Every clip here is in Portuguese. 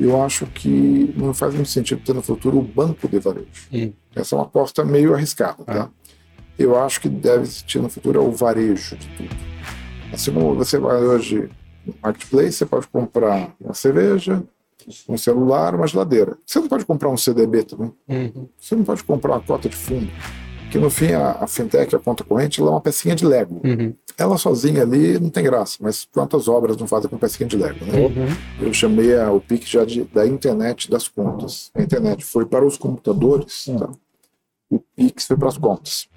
eu acho que não faz muito sentido ter no futuro o banco de varejo. Hum. Essa é uma aposta meio arriscada, tá? Eu acho que deve existir no futuro é o varejo de tudo. Assim como você vai hoje no marketplace, você pode comprar uma cerveja, um celular, uma geladeira. Você não pode comprar um CDB também. Uhum. Você não pode comprar uma cota de fundo. Que no fim a, a fintech, a conta corrente, ela é uma pecinha de Lego. Uhum. Ela sozinha ali não tem graça, mas quantas obras não fazem com pecinha de Lego, né? Uhum. Eu chamei a, o PIC já de, da internet das contas. A internet foi para os computadores, tá? o PIX foi para as contas.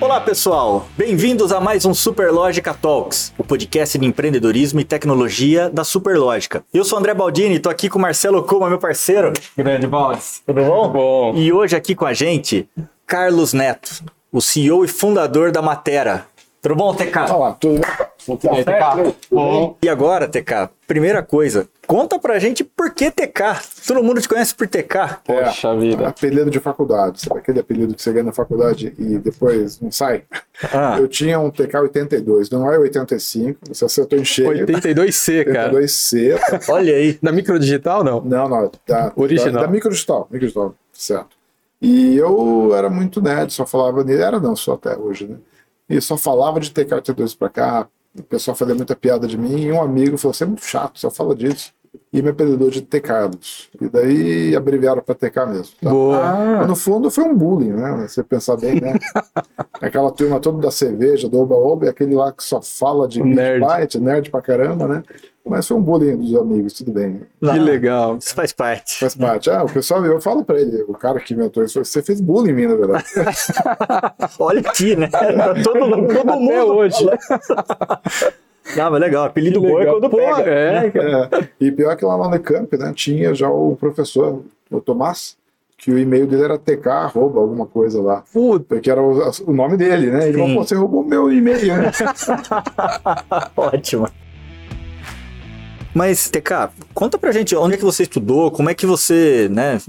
Olá pessoal, bem-vindos a mais um Superlógica Talks, o podcast de empreendedorismo e tecnologia da Superlógica. Eu sou André Baldini, estou aqui com o Marcelo Kuma, meu parceiro. Grande Baldes. Tudo bom? bom. E hoje aqui com a gente, Carlos Neto, o CEO e fundador da Matera. Tudo bom, TK? Olá, tudo bem? TK. Bom. E agora, TK, primeira coisa, conta pra gente por que TK. Todo mundo te conhece por TK. Poxa é, vida. Apelido de faculdade, sabe aquele apelido que você ganha na faculdade e depois não sai? Ah. Eu tinha um TK 82, não é 85, você acertou em cheio. 82C, cara. 82C. Tá? Olha aí. Da microdigital, não? Não, não. Da, Original. Da, da microdigital, microdigital, certo. E eu era muito nerd, só falava nele, era não, só até hoje, né? E só falava de TK 82 pra cá, o pessoal fazia muita piada de mim, e um amigo falou: você é muito chato, só fala disso. E me apelidou de T. Carlos. E daí abreviaram para TK mesmo. Tá? Boa. no fundo foi um bullying, né? Você pensar bem, né? Aquela turma toda da cerveja, do Oba-Oba, e aquele lá que só fala de nerd. Byte, nerd pra caramba, né? Mas foi um bullying dos amigos, tudo bem. Que legal. Isso faz parte. Faz parte. Ah, o pessoal, eu falo pra ele, o cara que me atuou, você fez bullying em mim, na verdade. Olha aqui, né? Tá todo, todo mundo Até hoje. Ah, mas legal, apelido bom é quando Pô, pega. É, é. E pior que lá no Unicamp, né, tinha já o professor, o Tomás, que o e-mail dele era tk, arroba, alguma coisa lá. Puta. Porque era o, o nome dele, né? Ele falou, você roubou meu e-mail, né? Ótimo. Mas, TK, conta pra gente onde é que você estudou, como é que você, né,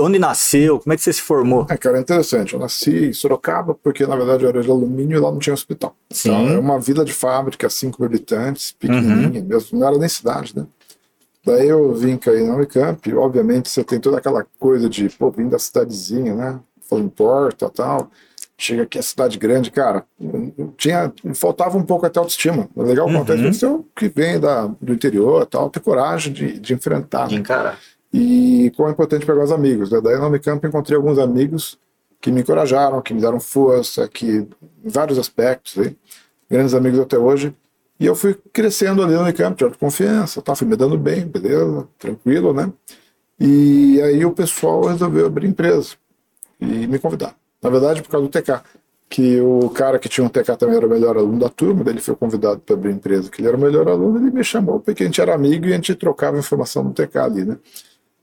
onde nasceu, como é que você se formou? É, cara, é interessante. Eu nasci em Sorocaba porque, na verdade, eu era de alumínio e lá não tinha hospital. Sim. Então, é uma vila de fábrica, cinco habitantes, pequenininha, uhum. mesmo, não era nem cidade, né? Daí eu vim cair na Unicamp, obviamente você tem toda aquela coisa de, pô, vim da cidadezinha, né? Falando porta tal chega aqui a cidade grande, cara, tinha, faltava um pouco até autoestima. O legal uhum. acontece é que vem da, do interior tal, ter coragem de, de enfrentar. De encarar. E como é importante pegar os amigos. Né? Daí na Unicamp encontrei alguns amigos que me encorajaram, que me deram força, que em vários aspectos, hein? grandes amigos até hoje. E eu fui crescendo ali no Unicamp, de autoconfiança, tá, fui me dando bem, beleza, tranquilo, né? E aí o pessoal resolveu abrir empresa e me convidar. Na verdade, por causa do TK. Que o cara que tinha um TK também era o melhor aluno da turma, ele foi convidado para abrir empresa, que ele era o melhor aluno, ele me chamou porque a gente era amigo e a gente trocava informação no TK ali, né?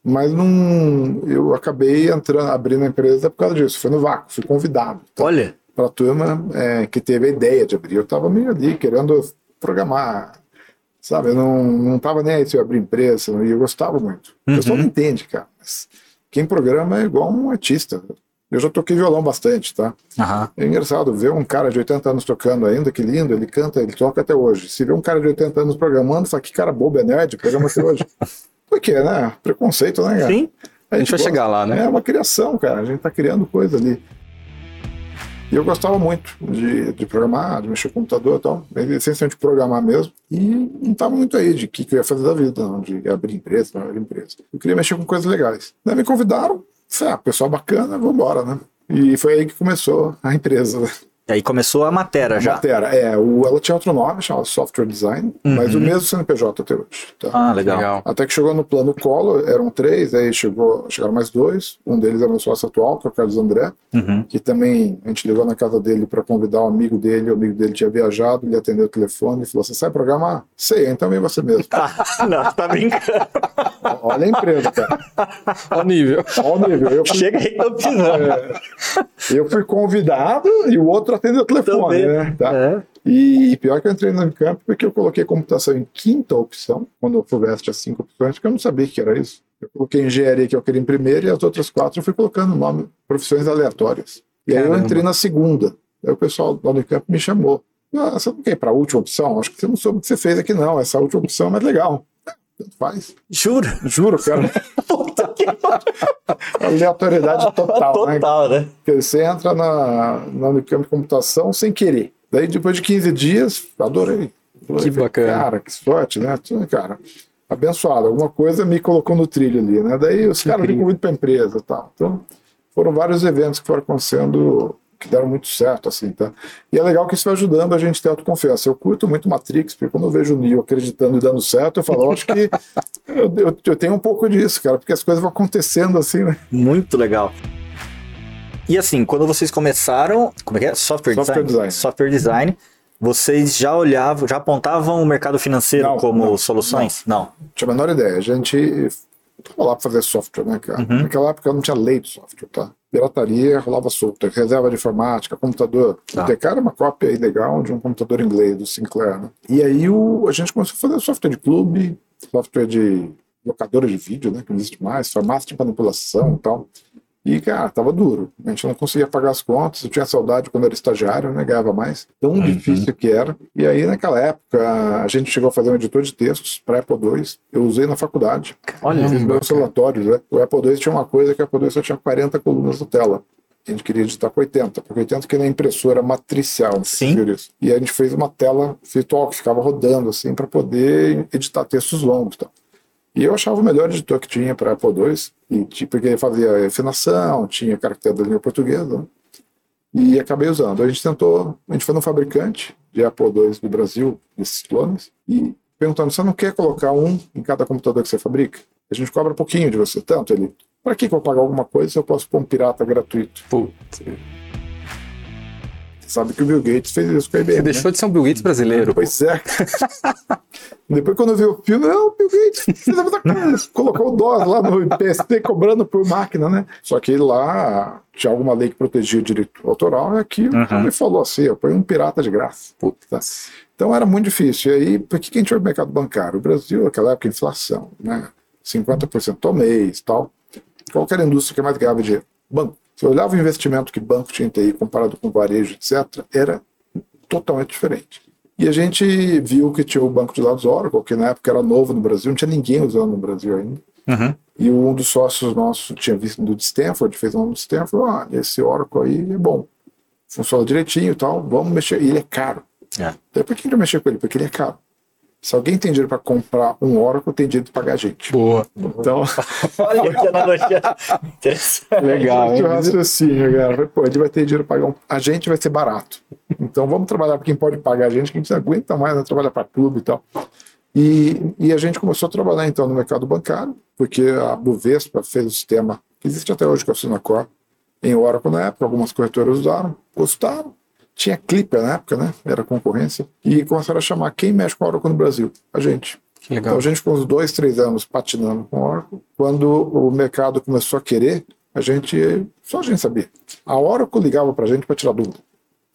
Mas não, eu acabei entrando, abrindo a empresa por causa disso. Foi no vácuo, fui convidado. Tá? Olha. Para a turma é, que teve a ideia de abrir. Eu estava meio ali querendo programar, sabe? Eu não, não tava nem aí se eu abrir empresa, e eu gostava muito. O pessoal uhum. não entende, cara. Mas quem programa é igual um artista. Eu já toquei violão bastante, tá? Uhum. É engraçado ver um cara de 80 anos tocando ainda, que lindo, ele canta, ele toca até hoje. Se vê um cara de 80 anos programando, fala que cara bobo, é nerd, programa até hoje. Por quê, né? Preconceito, né, cara? Sim. A gente, a gente vai gosta, chegar lá, né? É uma criação, cara. A gente tá criando coisa ali. E eu gostava muito de, de programar, de mexer com computador e tal, essencialmente programar mesmo. E não estava muito aí de o que, que eu ia fazer da vida, não, de abrir empresa, não abrir empresa. Eu queria mexer com coisas legais. Daí me convidaram, ah, pessoal bacana, vamos embora, né? E foi aí que começou a empresa. E aí começou a Matera já. Matera, é. O, ela tinha outro nome, chamava Software Design, uhum. mas o mesmo CNPJ até hoje. Tá? Ah, legal. Até que chegou no plano Collor, eram três, aí chegou, chegaram mais dois. Um deles é meu sócio atual, que é o Carlos André, uhum. que também a gente ligou na casa dele para convidar um amigo dele, o amigo dele tinha viajado, ele atendeu o telefone e falou: Você sabe programar? Sei, então vem você mesmo. Não, tá brincando. Olha a empresa, cara. Olha o nível. Olha o nível. Eu fui, Chega aí, tô precisando. É, eu fui convidado e o outro atendeu o telefone, né? Tá? É. E pior que eu entrei no campo porque eu coloquei computação em quinta opção, quando o FUVEST tinha cinco opções, porque eu não sabia que era isso. Eu coloquei engenharia, que eu queria em primeiro, e as outras quatro eu fui colocando nome, profissões aleatórias. E aí eu entrei na segunda. Aí o pessoal do Unicamp me chamou. Ah, você não quer ir para a última opção? Acho que você não soube o que você fez aqui, não. Essa última opção é mais legal. tanto faz. Juro? Juro, cara. Que Aleatoriedade total, Total, né? Porque você entra na, na Unicamp de computação sem querer. Daí, depois de 15 dias, adorei. Que bacana. Cara, que sorte, né? Cara, abençoado. Alguma coisa me colocou no trilho ali, né? Daí os caras me incrível. convidam para empresa e tal. Então, foram vários eventos que foram acontecendo que deram muito certo, assim, tá? E é legal que isso vai ajudando a gente a ter autoconfiança. Eu curto muito Matrix, porque quando eu vejo o Neo acreditando e dando certo, eu falo, eu acho que eu, eu- eu tenho um pouco disso, cara, porque as coisas vão acontecendo assim, né? Muito legal. E assim, quando vocês começaram, como é que é? Software, Software design. design. Software design. Vocês já olhavam, já apontavam o mercado financeiro Não, como não, soluções? Não. tinha a menor ideia. A gente tava lá para fazer software, né, cara? Uhum. Naquela época não tinha lei de software, tá? Pirataria rolava solta, reserva de informática, computador. Tá. O TK era uma cópia ilegal de um computador inglês, do Sinclair, né? E aí o, a gente começou a fazer software de clube, software de locadora de vídeo, né? Que não existe mais, farmácia de manipulação e tal. E, cara, tava duro. A gente não conseguia pagar as contas. Eu tinha saudade quando era estagiário, né? Ganhava mais. Tão Uhum. difícil que era. E aí, naquela época, a gente chegou a fazer um editor de textos para Apple II. Eu usei na faculdade. Olha, Fiz meus relatórios, né? O Apple II tinha uma coisa que o Apple II só tinha 40 colunas no tela. A gente queria editar com 80, porque 80 que na impressora matricial. se Sim. E a gente fez uma tela virtual que ficava rodando assim para poder editar textos longos. Tá? E eu achava o melhor editor que tinha para Apple II, e, tipo, porque fazia afinação, tinha caractere da língua portuguesa, e acabei usando. A gente tentou, a gente foi no fabricante de Apple II do Brasil, desses clones, e perguntando, você não quer colocar um em cada computador que você fabrica? A gente cobra pouquinho de você, tanto ele. Para que eu vou pagar alguma coisa se eu posso pôr um pirata gratuito? Putz. Você sabe que o Bill Gates fez isso com a IBM, Você né? deixou de ser um Bill Gates brasileiro. Pois é. Depois, quando eu vi o filme, não, Bill Gates colocou o DOS lá no PST cobrando por máquina, né? Só que lá tinha alguma lei que protegia o direito autoral, e aqui o cara me falou assim: eu ponho um pirata de graça. Puta. Então era muito difícil. E aí, por que a gente vai pro mercado bancário? O Brasil, naquela época, inflação, né? 50% ao mês tal. Qual que era a indústria que mais ganhava dinheiro? Banco. Você olhava o investimento que banco tinha em TI comparado com varejo, etc., era totalmente diferente. E a gente viu que tinha o banco de dados Oracle, que na época era novo no Brasil, não tinha ninguém usando no Brasil ainda. Uhum. E um dos sócios nossos tinha visto do Stanford, fez um do Stanford, ah, esse Oracle aí é bom, funciona direitinho e tal, vamos mexer. E ele é caro. É. Daí por que vai mexer com ele? Porque ele é caro. Se alguém tem dinheiro para comprar um Oracle, tem dinheiro de pagar a gente. Boa. Então, Olha que analogia interessante. Legal, é o raciocínio, cara. Pô, ele vai ter dinheiro para pagar um... A gente vai ser barato. Então vamos trabalhar para quem pode pagar a gente, que a gente não aguenta mais né, trabalhar para clube e tal. E, e a gente começou a trabalhar então no mercado bancário, porque a Bovespa fez o sistema que existe até hoje, que é o Sinacor, em Oracle na época, algumas corretoras usaram, gostaram. Tinha Clipper na época, né? Era concorrência. E começaram a chamar quem mexe com Oracle no Brasil? A gente. Que legal. Então a gente ficou uns dois, três anos patinando com o Oracle. Quando o mercado começou a querer, a gente. Só a gente sabia. A Oracle ligava pra gente para tirar dúvida.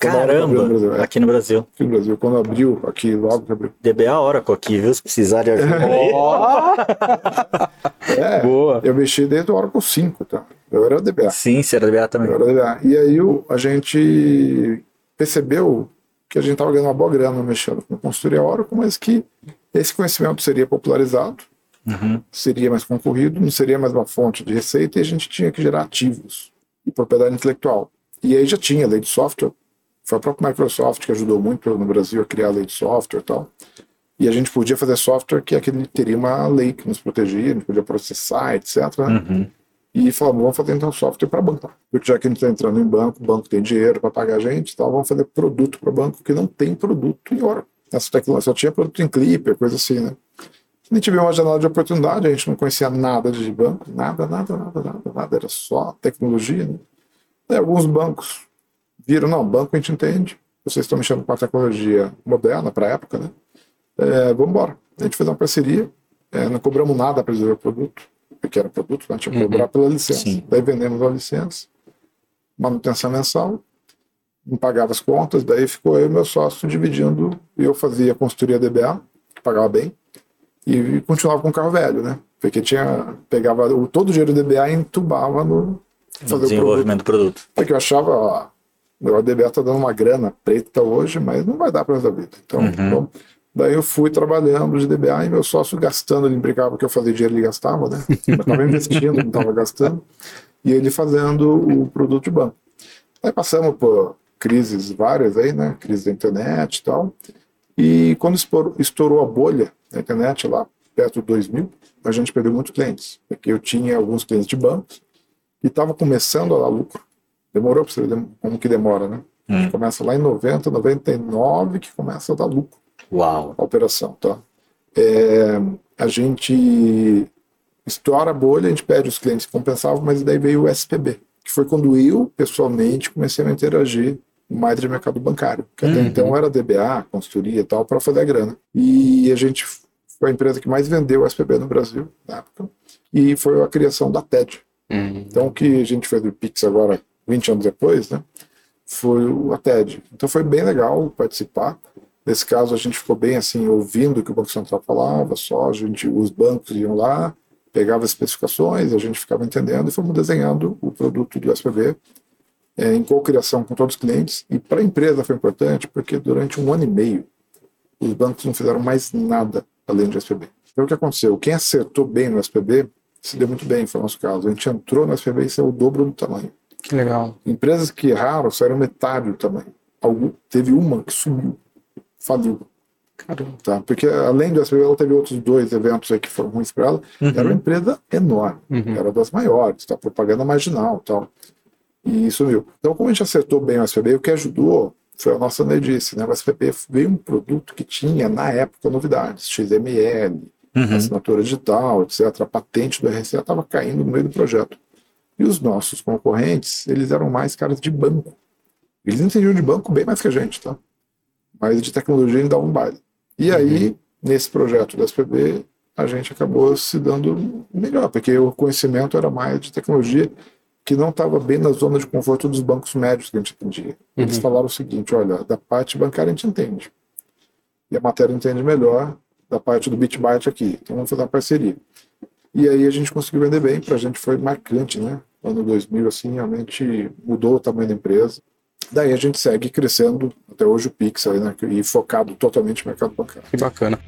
A abriu no Brasil, Caramba, é, aqui no Brasil. aqui no Brasil. Quando abriu, aqui logo que abriu. DBA Oracle aqui, viu? Se precisar de ajuda. É, Boa. eu mexi desde o Oracle 5, tá? Eu era DBA. Sim, se era DBA também. Eu era DBA. E aí o- a gente percebeu que a gente estava ganhando uma boa grana mexendo com consultoria Oracle, mas que esse conhecimento seria popularizado, Uhum. seria mais concorrido, não seria mais uma fonte de receita e a gente tinha que gerar ativos e propriedade intelectual. E aí já tinha lei de software, foi a própria Microsoft que ajudou muito no Brasil a criar a lei de software e tal. E a gente podia fazer software que aquele teria uma lei que nos protegia, a gente podia processar, etc. né? Uhum. E falamos, vamos fazer então software para banco. Porque já que a gente está entrando em banco, o banco tem dinheiro para pagar a gente, então vamos fazer produto para banco que não tem produto em hora. Essa tecnologia só tinha produto em Clipper, coisa assim, né? A gente viu uma janela de oportunidade, a gente não conhecia nada de banco, nada, nada, nada, nada, nada, era só tecnologia, né? Alguns bancos viram, não, banco a gente entende, vocês estão mexendo com a tecnologia moderna para a época, né? É, vamos embora. A gente fez uma parceria, é, não cobramos nada para desenvolver o produto, era produto, né? tinha que cobrar pela licença. Sim. Daí vendemos a licença, manutenção mensal, não pagava as contas, daí ficou eu e meu sócio dividindo, e eu fazia consultoria DBA, que pagava bem, e continuava com o carro velho, né? Porque tinha, pegava o, todo o dinheiro do DBA e entubava no No fazer o produto. desenvolvimento do produto. Porque eu achava, ó, o DBA tá dando uma grana preta hoje, mas não vai dar para essa vida. Então, Uhum. vamos, Daí eu fui trabalhando de DBA e meu sócio gastando, ele brincava que eu fazia dinheiro, ele gastava, né? Eu estava investindo, não estava gastando. E ele fazendo o produto de banco. Aí passamos por crises várias aí, né? Crise da internet e tal. E quando estourou a bolha da internet lá perto de 2000, a gente perdeu muitos clientes. Porque eu tinha alguns clientes de bancos e estava começando a dar lucro. Demorou para você ver como que demora, né? Hum. A gente começa lá em 90, 99 que começa a dar lucro. Uau! A operação, tá? É, a gente estoura a bolha, a gente pede os clientes que compensavam, mas daí veio o SPB, que foi quando eu, pessoalmente, comecei a interagir mais de mercado bancário, que até uhum. então era DBA, consultoria e tal, para fazer a grana. E a gente foi a empresa que mais vendeu o SPB no Brasil na época, e foi a criação da TED. Uhum. Então, o que a gente fez do Pix agora, 20 anos depois, né, foi a TED. Então, foi bem legal participar. Nesse caso, a gente ficou bem assim, ouvindo o que o Banco Central falava, só a gente, os bancos iam lá, pegava as especificações, a gente ficava entendendo e fomos desenhando o produto do SPV é, em co-criação com todos os clientes. E para a empresa foi importante porque durante um ano e meio os bancos não fizeram mais nada além do SPB. Então o que aconteceu? Quem acertou bem no SPB se deu muito bem, foi o nosso caso. A gente entrou no SPB e saiu o dobro do tamanho. Que legal. Empresas que erraram saíram metade do tamanho. Algum, teve uma que sumiu faliu. Caramba. Tá? Porque além do SBB, ela teve outros dois eventos aí que foram ruins para ela. Uhum. Era uma empresa enorme, uhum. era das maiores, tá? propaganda marginal tal. E sumiu. Então, como a gente acertou bem o SPB, o que ajudou foi a nossa nerdice. Né? O SPB veio um produto que tinha, na época, novidades: XML, uhum. assinatura digital, etc. A patente do RCA estava caindo no meio do projeto. E os nossos concorrentes, eles eram mais caras de banco. Eles entendiam de banco bem mais que a gente, tá? Mas de tecnologia ainda um baile. E uhum. aí, nesse projeto da SPB, a gente acabou se dando melhor, porque o conhecimento era mais de tecnologia que não estava bem na zona de conforto dos bancos médios que a gente atendia. Eles uhum. falaram o seguinte: olha, da parte bancária a gente entende. E a matéria entende melhor da parte do BitByte aqui. Então vamos fazer uma parceria. E aí a gente conseguiu vender bem, para a gente foi marcante, né? Ano 2000, assim, realmente mudou o tamanho da empresa. Daí a gente segue crescendo até hoje o Pix né, e focado totalmente no mercado bancário. Que bacana.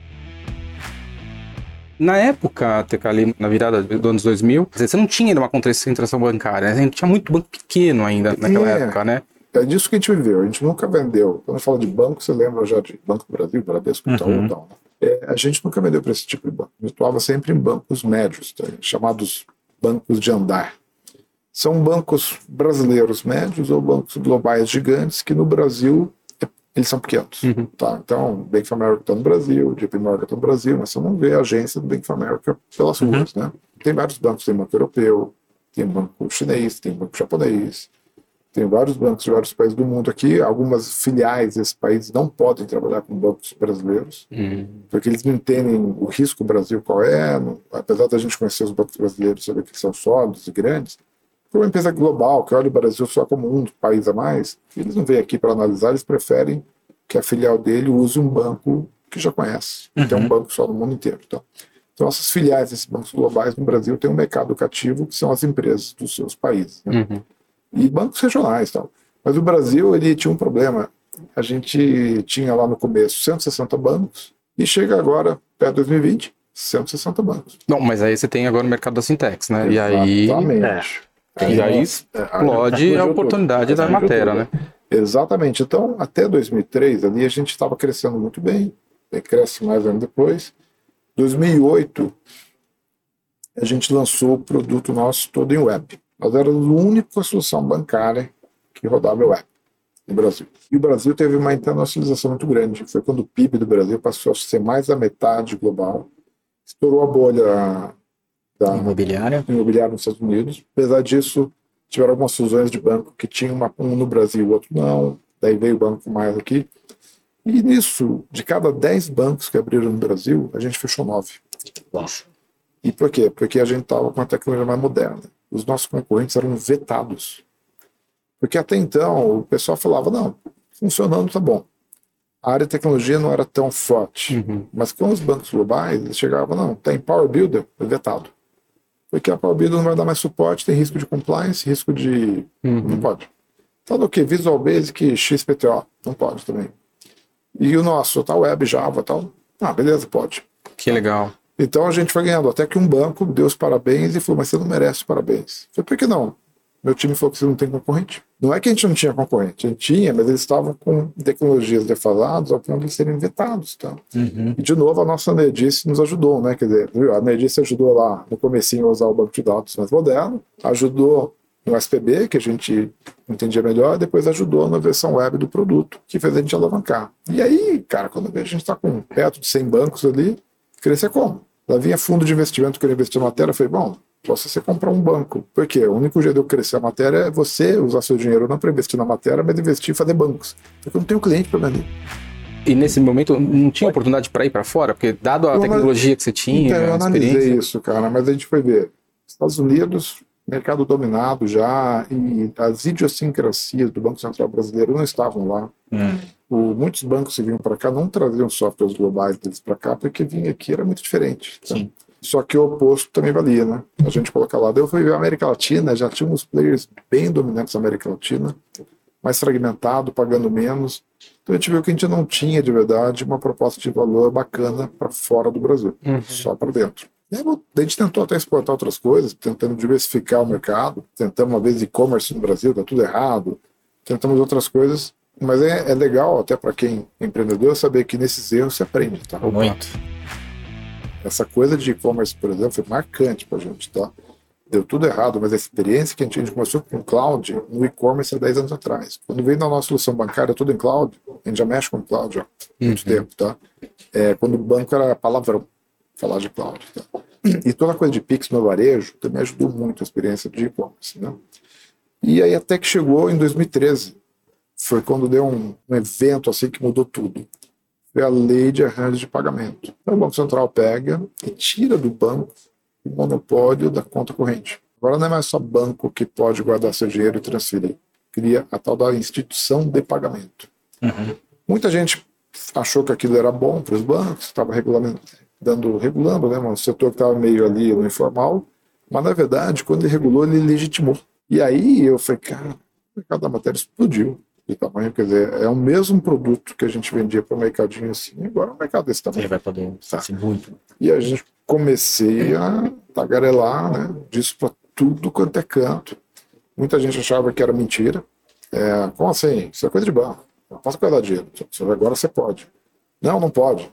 Na época, ali na virada dos anos 2000, você não tinha uma concentração bancária, né? a gente tinha muito banco pequeno ainda naquela é, época, né? É disso que a gente viveu, a gente nunca vendeu. Quando fala de banco, você lembra já de Banco do Brasil, Bradesco, Itaú uhum. tal. Né? É, a gente nunca vendeu para esse tipo de banco. A gente atuava sempre em bancos médios, tá? chamados bancos de andar são bancos brasileiros médios ou bancos globais gigantes que no Brasil eles são pequenos. Uhum. Tá? Então, Bank of America está no Brasil, JP Morgan está no Brasil, mas você não vê a agência do Bank of America pelas uhum. ruas. Né? Tem vários bancos, tem banco europeu, tem banco chinês, tem banco japonês, tem vários bancos de vários países do mundo aqui. Algumas filiais desses países não podem trabalhar com bancos brasileiros, uhum. porque eles não entendem o risco Brasil qual é. apesar da gente conhecer os bancos brasileiros, saber que são sólidos e grandes, uma empresa global que olha o Brasil só como um país a mais, eles não vêm aqui para analisar, eles preferem que a filial dele use um banco que já conhece, uhum. que é um banco só no mundo inteiro. Tá? Então, essas filiais desses bancos globais no Brasil têm um mercado cativo que são as empresas dos seus países. Né? Uhum. E bancos regionais. Tal. Mas o Brasil ele tinha um problema. A gente tinha lá no começo 160 bancos e chega agora, perto de 2020, 160 bancos. Não, mas aí você tem agora o mercado da Sintex, né? Exatamente. E aí. É. E aí explode a oportunidade da matéria, né? Exatamente. Então, até 2003, ali a gente estava crescendo muito bem, cresce mais ano depois. 2008, a gente lançou o produto nosso todo em web. Nós éramos a única solução bancária que rodava web no Brasil. E o Brasil teve uma internacionalização muito grande. Foi quando o PIB do Brasil passou a ser mais da metade global. Estourou a bolha da imobiliária. imobiliária nos Estados Unidos. Apesar disso, tiveram algumas fusões de banco que tinham uma, um no Brasil, o outro não. Daí veio o banco mais aqui. E nisso, de cada 10 bancos que abriram no Brasil, a gente fechou 9. Nossa. E por quê? Porque a gente estava com a tecnologia mais moderna. Os nossos concorrentes eram vetados. Porque até então o pessoal falava: não, funcionando tá bom. A área de tecnologia não era tão forte. Uhum. Mas com os bancos globais, eles chegavam: não, tem Power Builder, é vetado porque a Power BI não vai dar mais suporte, tem risco de compliance, risco de. Uhum. Não pode. Então, o que? Visual Basic, XPTO, não pode também. E o nosso, tá web, Java tal, Ah, beleza, pode. Que legal. Então a gente foi ganhando. Até que um banco deu os parabéns e falou: Mas você não merece parabéns. Eu falei: Por que não? Meu time falou que você não tem concorrente. Não é que a gente não tinha concorrente, a gente tinha, mas eles estavam com tecnologias defasadas ao ponto de serem vetados. Tá? Uhum. E de novo a nossa Nerdice nos ajudou, né? Quer dizer, a Nerdice ajudou lá no comecinho a usar o banco de dados mais moderno, ajudou no SPB, que a gente entendia melhor, depois ajudou na versão web do produto, que fez a gente alavancar. E aí, cara, quando a gente está com perto de 100 bancos ali, crescer como? Lá vinha fundo de investimento que eu investi na matéria, eu falei, bom, posso você comprar um banco. Por quê? O único jeito de eu crescer a matéria é você usar seu dinheiro não para investir na matéria, mas investir em fazer bancos. Porque eu não tenho cliente para vender. E nesse momento não tinha oportunidade para ir para fora? Porque dado a eu tecnologia que você tinha, então, eu analisei isso, cara, mas a gente foi ver. Estados Unidos, mercado dominado já, e as idiosincrasias do Banco Central Brasileiro não estavam lá. Hum. O, muitos bancos que vinham para cá não traziam softwares globais deles para cá, porque vinha aqui era muito diferente. Tá? Sim. Só que o oposto também valia, né? A gente coloca lá. Eu fui ver a América Latina, já tinha uns players bem dominantes na América Latina, mais fragmentado, pagando menos. Então a gente viu que a gente não tinha de verdade uma proposta de valor bacana para fora do Brasil, uhum. só para dentro. E aí, a gente tentou até exportar outras coisas, tentando diversificar o mercado. Tentamos uma vez e-commerce no Brasil, tá tudo errado. Tentamos outras coisas, mas é, é legal até para quem é empreendedor saber que nesses erros se aprende, tá? Muito. Essa coisa de e-commerce, por exemplo, foi marcante para a gente, tá? Deu tudo errado, mas a experiência que a gente, a gente começou com cloud no e-commerce há 10 anos atrás. Quando veio na nossa solução bancária tudo em cloud, a gente já mexe com cloud há muito uhum. tempo, tá? É, quando o banco era palavrão, falar de cloud, tá? E toda a coisa de Pix no varejo também ajudou muito a experiência de e-commerce, né? E aí até que chegou em 2013, foi quando deu um, um evento assim que mudou tudo é a lei de arranjo de pagamento. Então, o Banco Central pega e tira do banco o monopólio da conta corrente. Agora não é mais só banco que pode guardar seu dinheiro e transferir. Cria a tal da instituição de pagamento. Uhum. Muita gente achou que aquilo era bom para os bancos, estava dando, regulando, né, um setor que estava meio ali no informal, mas na verdade, quando ele regulou, ele legitimou. E aí eu falei, cara, o mercado da matéria explodiu de tamanho, quer dizer, é o mesmo produto que a gente vendia para o mercadinho assim, agora é um mercado desse tamanho. Ele vai poder tá. assim, muito. E a gente comecei a tagarelar né, disso para tudo quanto é canto. Muita gente achava que era mentira. É, como assim? Isso é coisa de banco. Não posso guardar dinheiro. Agora você pode. Não, não pode.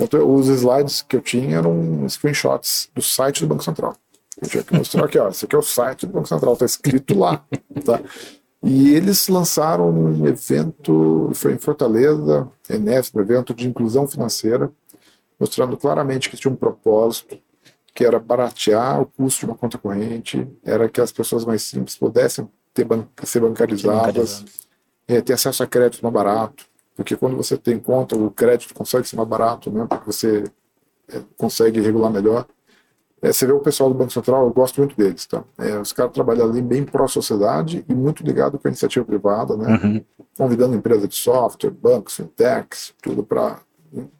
Então, os slides que eu tinha eram screenshots do site do Banco Central. Eu tinha que mostrar aqui, ó, esse aqui é o site do Banco Central, está escrito lá. Tá? E eles lançaram um evento, foi em Fortaleza, ENEF, um evento de inclusão financeira, mostrando claramente que tinha um propósito, que era baratear o custo de uma conta corrente, era que as pessoas mais simples pudessem ter ban ser bancarizadas, é, ter acesso a crédito mais barato, porque quando você tem conta, o crédito consegue ser mais barato, né, porque você é, consegue regular melhor. É, você vê o pessoal do Banco Central, eu gosto muito deles, tá? É, os caras trabalham ali bem pró-sociedade e muito ligado com a iniciativa privada, né? Uhum. Convidando empresas de software, bancos, fintechs, tudo para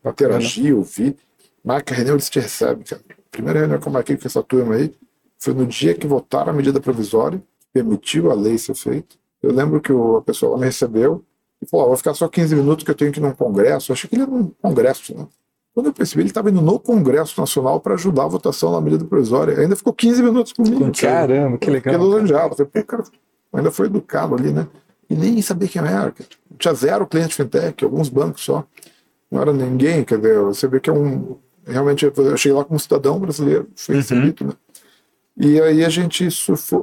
interagir, ouvir. Marca reunião, eles te recebem, cara. Primeira reunião que eu marquei com essa turma aí foi no dia que votaram a medida provisória, permitiu a lei ser feita. Eu lembro que o, a pessoa me recebeu e falou: oh, vou ficar só 15 minutos que eu tenho que ir num congresso. Eu achei que ele era um congresso, né? Quando eu percebi, ele estava indo no Congresso Nacional para ajudar a votação na medida provisória. Ainda ficou 15 minutos comigo. Caramba, que legal. Fiquei elogiado. Falei, pô, cara, ainda foi educado ali, né? E nem sabia quem era. Tinha zero cliente fintech, alguns bancos só. Não era ninguém, quer dizer, você vê que é um. Realmente, eu cheguei lá como cidadão brasileiro, fui uhum. recebido, né? E aí a gente.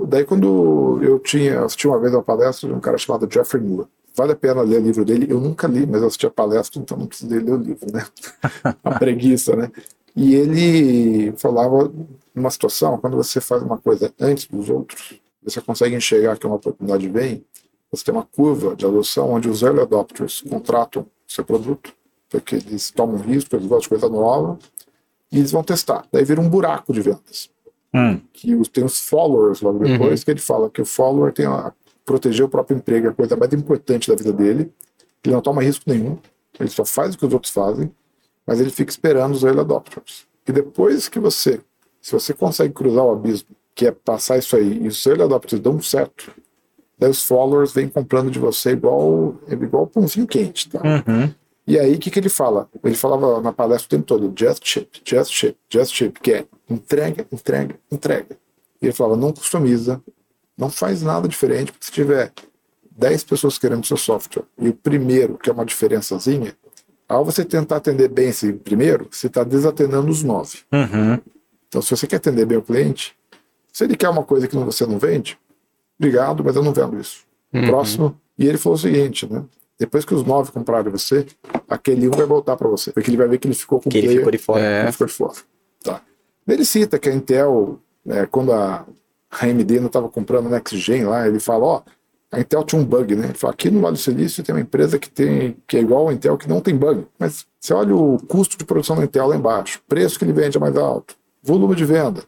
Daí, quando eu tinha, assisti uma vez uma palestra de um cara chamado Jeffrey Miller. Vale a pena ler o livro dele. Eu nunca li, mas eu assisti a palestra, então não precisei ler o livro, né? a preguiça, né? E ele falava numa situação, quando você faz uma coisa antes dos outros, você consegue enxergar que uma oportunidade vem, você tem uma curva de adoção onde os early adopters contratam seu produto, porque eles tomam risco, eles gostam de coisa nova, e eles vão testar. Daí vira um buraco de vendas. Hum. Que tem os followers logo depois, uhum. que ele fala que o follower tem a proteger o próprio emprego é a coisa mais importante da vida dele. Ele não toma risco nenhum, ele só faz o que os outros fazem, mas ele fica esperando os early adopters. E depois que você, se você consegue cruzar o abismo, que é passar isso aí, e os early adopters dão certo, daí os followers vêm comprando de você igual, igual pãozinho quente, tá? Uhum. E aí, o que, que ele fala? Ele falava na palestra o tempo todo, just ship, just ship, just ship, que é entrega, entrega, entrega. E ele falava, não customiza, não faz nada diferente, porque se tiver 10 pessoas querendo seu software e o primeiro, que é uma diferençazinha, ao você tentar atender bem esse primeiro, você está desatendendo os nove. Uhum. Então, se você quer atender bem o cliente, se ele quer uma coisa que você não vende, obrigado, mas eu não vendo isso. Uhum. Próximo. E ele falou o seguinte, né? Depois que os nove comprarem você, aquele um vai voltar para você. Porque ele vai ver que ele ficou com Que o ele player, ficou de fora. É. ele ficou de fora. Tá. Ele cita que a Intel, né, quando a AMD não estava comprando Next Gen lá, ele fala, ó, a Intel tinha um bug, né? Ele fala, aqui no Vale do Silício tem uma empresa que tem que é igual a Intel, que não tem bug. Mas você olha o custo de produção da Intel lá embaixo, preço que ele vende é mais alto, volume de venda.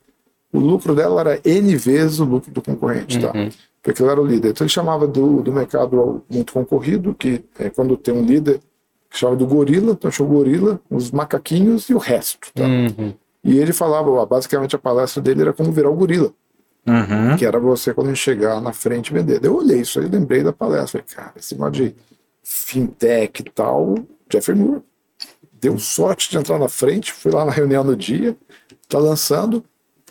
O lucro dela era N vezes o lucro do concorrente, tá? Porque ele era o líder. Então ele chamava do, do mercado muito concorrido, que é quando tem um líder que chama do gorila, então achou o gorila, os macaquinhos e o resto, tá? Uhum. E ele falava, basicamente a palestra dele era como virar o gorila, Uhum. que era você quando chegar na frente vender. Eu olhei isso aí, lembrei da palestra, falei, cara, esse negócio de fintech e tal, Jeffrey Moore deu sorte de entrar na frente, fui lá na reunião no dia, tá lançando,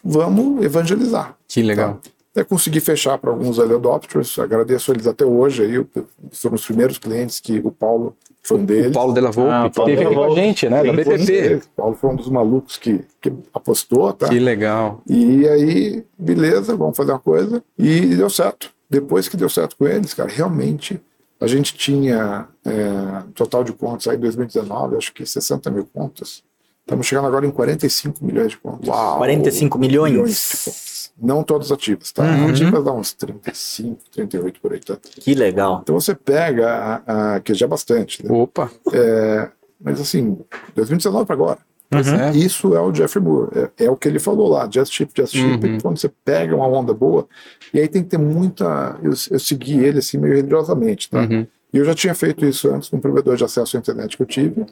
vamos evangelizar. Que legal. Tá? Até consegui fechar para alguns early adopters, agradeço eles até hoje aí, foram os primeiros clientes que o Paulo foi um deles. O Paulo Della Volpe, Ah, que Paulo teve aqui com a gente, né? Da um BPP. O Paulo foi um dos malucos que, que apostou, tá? Que legal. E aí, beleza, vamos fazer uma coisa. E deu certo. Depois que deu certo com eles, cara, realmente a gente tinha é, total de contas aí em 2019, acho que 60 mil contas. Estamos chegando agora em 45 milhões de contas. Uau. 45 milhões. Milhões de contas. Não todas ativas, tá? Uhum. Ativas dá uns 35, 38 por aí, tá? Que legal. Então você pega, a, a, que já é bastante, né? Opa. É, mas assim, 2019 para agora. Pois é. Isso é o Jeffrey Moore. É, é o que ele falou lá, just ship, just ship. Uhum. Quando você pega uma onda boa, e aí tem que ter muita. Eu, eu segui ele assim meio religiosamente, tá? Uhum. E eu já tinha feito isso antes num provedor de acesso à internet que eu tive,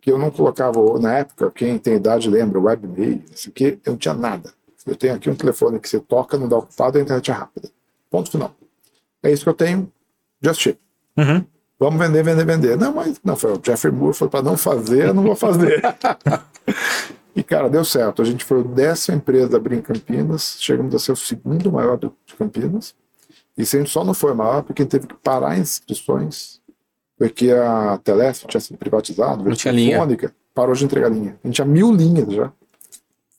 que eu não colocava, na época, quem tem idade lembra, webmail, isso aqui, eu não tinha nada. Eu tenho aqui um telefone que você toca, não dá ocupado, a internet é rápida. Ponto final. É isso que eu tenho, just ship. Uhum. Vamos vender, vender, vender. Não, mas não, foi o Jeffrey Moore, foi para não fazer, eu não vou fazer. e, cara, deu certo. A gente foi a décima empresa a abrir em Campinas, chegamos a ser o segundo maior do, de Campinas. E a gente só não foi maior porque a teve que parar as inscrições, porque a Telesp tinha sido privatizada, Não tinha linha. Telefônica parou de entregar linha. A gente tinha mil linhas já.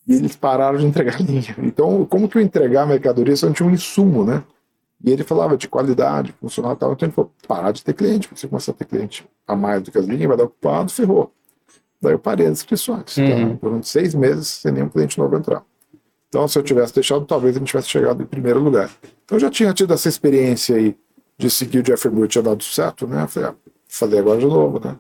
E eles pararam de entregar linha. Então, como que eu entregar a mercadoria se eu não tinha um insumo, né? E ele falava de qualidade, funcional e tal. Então ele falou, parar de ter cliente, porque você começar a ter cliente a mais do que as linhas, vai dar ocupado, ferrou. Daí eu parei as inscrições. Uhum. Então, por seis meses, sem nenhum cliente novo entrar. Então, se eu tivesse deixado, talvez a gente tivesse chegado em primeiro lugar. Então, eu já tinha tido essa experiência aí de seguir o Jeffrey Moore, tinha dado certo, né? Eu falei, ah, fazer agora de novo, né?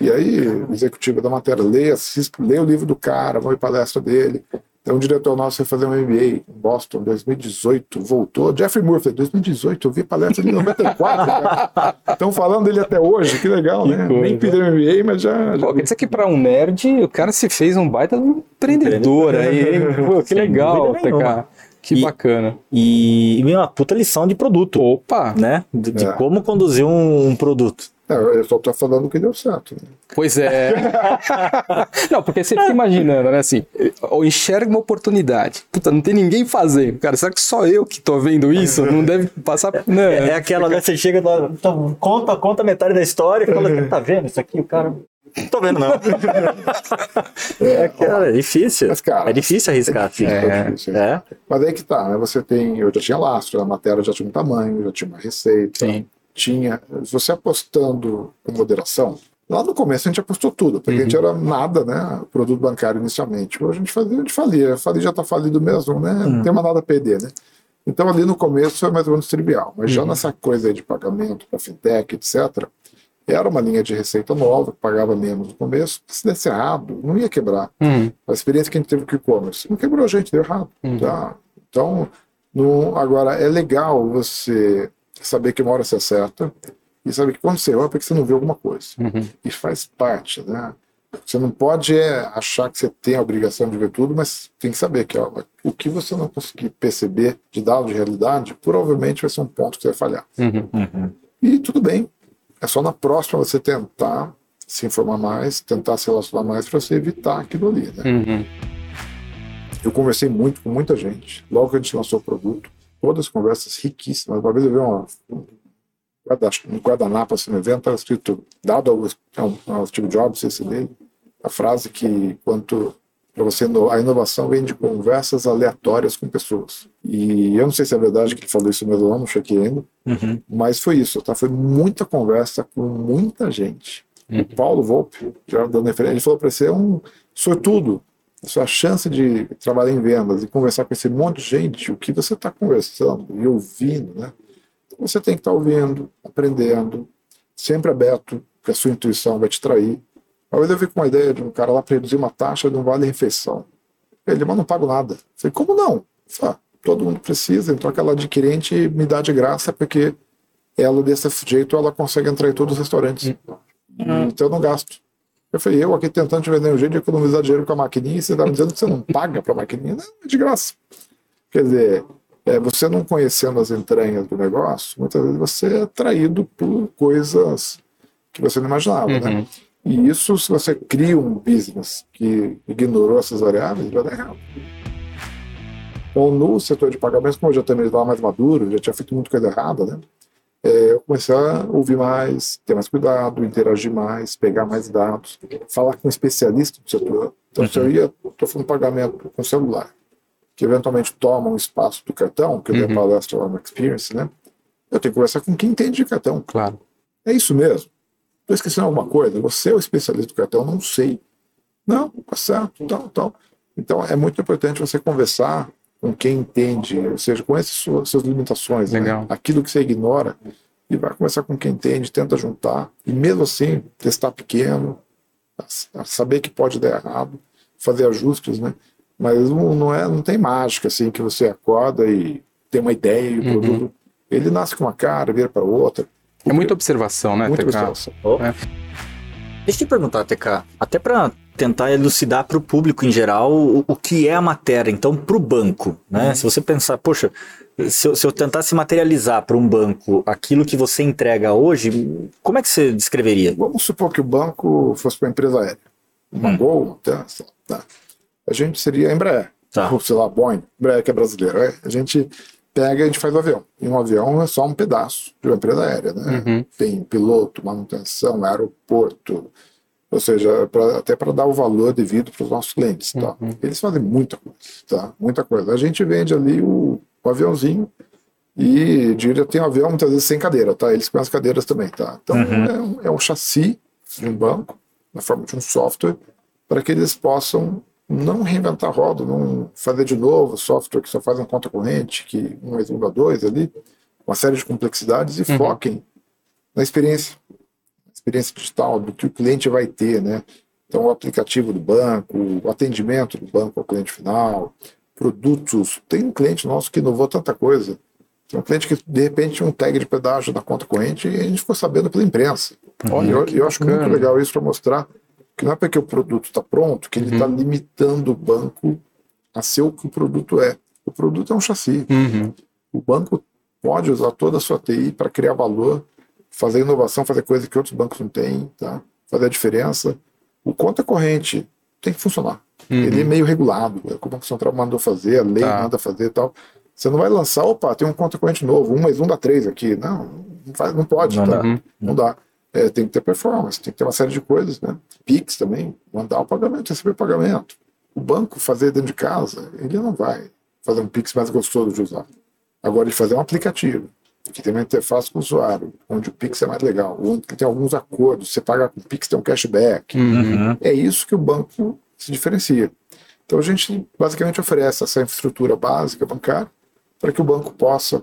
E aí, o executivo da matéria, leia, assista, leia o livro do cara, vai palestra dele. Então, um diretor nosso foi fazer um MBA em Boston, 2018, voltou. Jeffrey Moore, falei, 2018, eu vi palestra de 94, cara. Estão falando dele até hoje, que legal, né? coisa. Nem pediu MBA, mas já. já Pô, quer dizer que para um nerd, o cara se fez um baita de um empreendedor aí? Pô, que Sem legal. TK. Que E- bacana. E, e uma puta lição de produto, Opa! né? De, de É. como conduzir um, um produto. Não, eu só tô falando que deu certo. né? Pois é. não, porque você fica imaginando, né? Assim, eu enxergo uma oportunidade. Puta, não tem ninguém fazendo. Cara, será que só eu que tô vendo isso? Não deve passar. Não, É, aquela, né? Você chega, lá, então, conta, conta metade da história e fala, tá vendo isso aqui? O cara. Não tô vendo, não. é, aquela, é difícil. Mas, cara, é difícil arriscar, filho. É difícil, É. Mas aí que tá, né? Você tem. Eu já tinha lastro, a matéria já tinha um tamanho, já tinha uma receita. Sim. Tinha. Você apostando com moderação. Lá no começo a gente apostou tudo, porque a gente era nada, né? Produto bancário inicialmente. Hoje a gente fazia, a gente falia. Falir já tá falido mesmo, né? Não tem mais nada a perder, né? Então ali no começo foi mais ou menos trivial. Mas já nessa coisa aí de pagamento para fintech, etc., era uma linha de receita nova, que pagava menos no começo. Se desse errado, não ia quebrar. Hum, A experiência que a gente teve com o e-commerce não quebrou a gente, deu errado. Tá? Então, no, agora, é legal você saber que uma hora você acerta e saber que quando você erra é porque você não viu alguma coisa. uhum. Isso faz parte, né? Você não pode é, achar que você tem a obrigação de ver tudo, mas tem que saber que ó, o que você não conseguir perceber de dado de realidade, provavelmente vai ser um ponto que você vai falhar. Uhum. Uhum. E tudo bem. É só na próxima você tentar se informar mais, tentar se relacionar mais para você evitar aquilo ali, né? Uhum. Eu conversei muito com muita gente. Logo que a gente lançou o produto, todas as conversas riquíssimas. Uma vez eu vi uma, um guardanapo assim no evento, estava escrito, dado ao, ao, ao Steve Jobs, esse dele, a frase que quanto para você a inovação vem de conversas aleatórias com pessoas. E eu não sei se é verdade que ele falou isso mesmo, não chequei ainda, uhum. mas foi isso, tá? Foi muita conversa com muita gente. Uhum. O Paulo Volpe, já dando referência, ele falou para é um sortudo. A sua chance de trabalhar em vendas e conversar com esse monte de gente, o que você está conversando e ouvindo, né? Você tem que estar tá ouvindo, aprendendo, sempre aberto, porque a sua intuição vai te trair. Uma vez eu vi com uma ideia de um cara lá para reduzir uma taxa de um vale-refeição. Ele, mas não pago nada. Eu falei, como não? Falei, ah, todo mundo precisa, então aquela adquirente me dá de graça porque ela, desse jeito, ela consegue entrar em todos os restaurantes. Uhum. Então eu não gasto. Eu falei, eu aqui tentando te vender um jeito de economizar dinheiro com a maquininha e você está me dizendo que você não paga para a maquininha? Não, é de graça. Quer dizer, é, você não conhecendo as entranhas do negócio, muitas vezes você é atraído por coisas que você não imaginava, né? uhum. né? E isso, se você cria um business que ignorou essas variáveis, vai dar errado. Então, no setor de pagamentos, como eu já também estava mais maduro, já tinha feito muita coisa errada, né? É, comecei a ouvir mais, ter mais cuidado, interagir mais, pegar mais dados, falar com um especialista do setor. Então, uhum. se eu uhum. ia, estou fazendo pagamento com celular, que eventualmente toma um espaço do cartão, que eu uhum. dei palestra lá no Experience, né? Eu tenho que conversar com quem entende de cartão. Claro. É isso mesmo. Estou esquecendo alguma coisa? Você é o especialista do cartão? Não sei. Não, tá certo, tal, tal. Então é muito importante você conversar com quem entende, ou seja, conhece suas, suas limitações, né? aquilo que você ignora, e vai conversar com quem entende, tenta juntar, e mesmo assim, testar pequeno, saber que pode dar errado, fazer ajustes, né? Mas não, não, é, não tem mágica assim que você acorda e tem uma ideia e o uhum. produto. Ele nasce com uma cara, vira para outra. É muita observação, né, muita TK? Observação. Oh. É. Deixa eu te perguntar, TK, até para tentar elucidar para o público em geral o, o, que é a matéria, então, para o banco. Né? Uhum. Se você pensar, poxa, se eu, se eu tentasse materializar para um banco aquilo que você entrega hoje, como é que você descreveria? Vamos supor que o banco fosse uma empresa aérea. Uma hum. Gol, tá, tá. a gente seria a Embraer. Tá. Ou, sei lá, Boeing, Embraer que é brasileiro. É? A gente pega e a gente faz o avião. E um avião é só um pedaço de uma empresa aérea, né? Uhum. Tem piloto, manutenção, aeroporto, ou seja, pra, até para dar o valor devido para os nossos clientes, tá? Uhum. Eles fazem muita coisa, tá? Muita coisa. A gente vende ali o, o aviãozinho e diria tem um avião muitas vezes sem cadeira, tá? Eles com as cadeiras também, tá? Então uhum. é, um, é um chassi de um banco na forma de um software para que eles possam não reinventar a roda, não fazer de novo software que só faz uma conta corrente, que um mais um dá dois ali, uma série de complexidades e uhum. foquem na experiência, experiência digital, do que o cliente vai ter, né? Então, o aplicativo do banco, o atendimento do banco ao cliente final, produtos. Tem um cliente nosso que inovou tanta coisa. Tem um cliente que, de repente, um tag de pedágio na conta corrente e a gente ficou sabendo pela imprensa. Olha, eu, eu acho muito legal isso para mostrar que não é porque o produto está pronto que ele está uhum. limitando o banco a ser o que o produto é. O produto é um chassi. Uhum. O banco pode usar toda a sua TI para criar valor, fazer inovação, fazer coisa que outros bancos não têm, tá? fazer a diferença. O conta corrente tem que funcionar. Uhum. Ele é meio regulado, é o que o Banco Central mandou fazer, a lei tá. manda fazer e tal. Você não vai lançar, opa, tem um conta corrente novo, um mais um dá três aqui. Não, não, faz, não pode, não, tá? Uhum. não dá é, tem que ter performance, tem que ter uma série de coisas, né? Pix também, mandar o pagamento, receber o pagamento. O banco fazer dentro de casa, ele não vai fazer um Pix mais gostoso de usar. Agora, ele fazer um aplicativo, que tem uma interface com o usuário, onde o Pix é mais legal, onde tem alguns acordos, você paga com o Pix, tem um cashback. Uhum. É isso que o banco se diferencia. Então, a gente basicamente oferece essa infraestrutura básica bancária para que o banco possa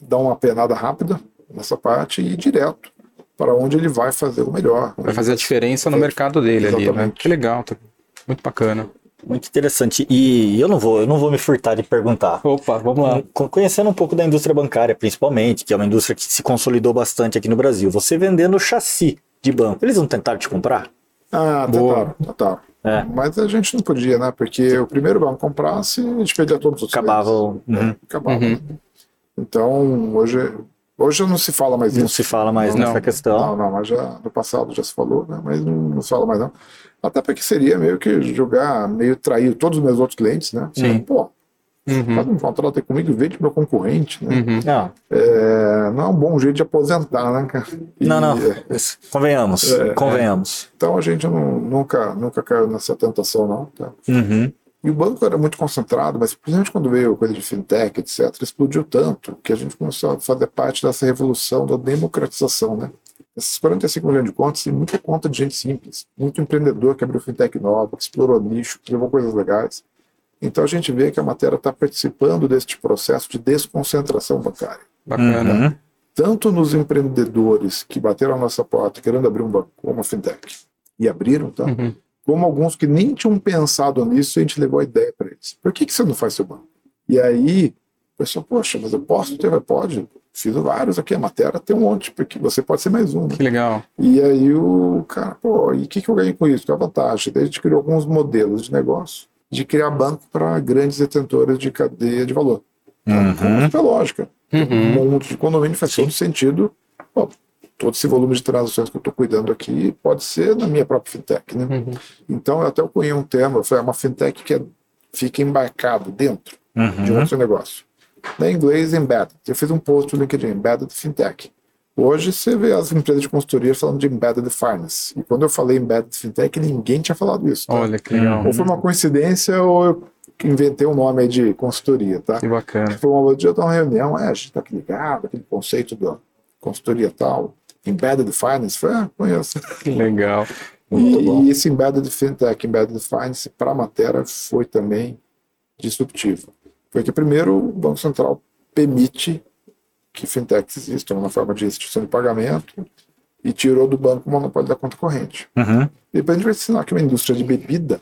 dar uma penada rápida nessa parte e ir direto para onde ele vai fazer o melhor. Vai fazer a diferença no mercado dele Exatamente. ali, né? Que legal, tá muito bacana. Muito interessante. E eu não vou, eu não vou me furtar de perguntar. Opa, vamos lá. Conhecendo um pouco da indústria bancária, principalmente, que é uma indústria que se consolidou bastante aqui no Brasil. Você vendendo chassi de banco, eles não tentaram te comprar? Ah, tentaram, tentaram. É. Mas a gente não podia, né? Porque o primeiro banco comprasse, a gente perdia todos os Acabava. Uhum. Acabava. Uhum. Então, hoje Hoje não se fala mais Não isso. se fala mais Não. nessa questão. Não, não, mas já no passado já se falou, né? Mas não, não se fala mais não. Até porque seria meio que jogar, meio trair todos os meus outros clientes, né? Sim. Pô, Uhum. faz um contrato aí comigo e vende meu concorrente, né? Uhum. Não, É, não é um bom jeito de aposentar, né, cara? E, não, não. é, Convenhamos, É, convenhamos. Então a gente não- nunca, nunca caiu nessa tentação, não. Tá? Uhum. E o banco era muito concentrado, mas principalmente quando veio coisa de fintech, etc., explodiu tanto que a gente começou a fazer parte dessa revolução da democratização, né? Esses 45 milhões de contas tem muita conta de gente simples, muito empreendedor que abriu fintech nova, que explorou nicho, que levou coisas legais. Então a gente vê que a matéria está participando deste processo de desconcentração bancária. Bacana. Uhum. Tanto nos empreendedores que bateram a nossa porta querendo abrir um banco, uma fintech, e abriram, tá? Uhum. como alguns que nem tinham pensado nisso, a gente levou a ideia para eles. Por que, que você não faz seu banco? E aí, o pessoal, poxa, mas eu posso ter? Pode. Fiz vários aqui, a matéria tem um monte, porque você pode ser mais um. né? Que legal. E aí o cara, pô, e o que, que eu ganhei com isso? Qual a vantagem? Daí a gente criou alguns modelos de negócio de criar banco para grandes detentores de cadeia de valor. Tá? Uhum. Isso é lógica. Uhum. Um monte de condomínio faz todo sentido. Pô, todo esse volume de transações que eu estou cuidando aqui pode ser na minha própria fintech. Né? Uhum. Então eu até cunhei um termo, foi uma fintech que é- fica embarcado dentro de Uhum. outro negócio. Na inglês, embedded. Eu fiz um post no LinkedIn, embedded fintech. Hoje você vê as empresas de consultoria falando de embedded finance. E quando eu falei embedded fintech, ninguém tinha falado isso. Tá? Olha que legal. Ou foi uma coincidência ou eu inventei um nome aí de consultoria, tá? Que bacana. Foi uma dia de uma reunião, é, a gente tá aqui ligado, aquele conceito da consultoria tal, embedded finance, foi, ah, conheço. Que legal. Muito bom. E, e esse embedded fintech, embedded finance para a matéria foi também disruptivo. Porque primeiro o Banco Central permite que fintechs existam na forma de instituição de pagamento e tirou do banco o monopólio da conta corrente. Uhum. Depois a gente vai ensinar que uma indústria de bebida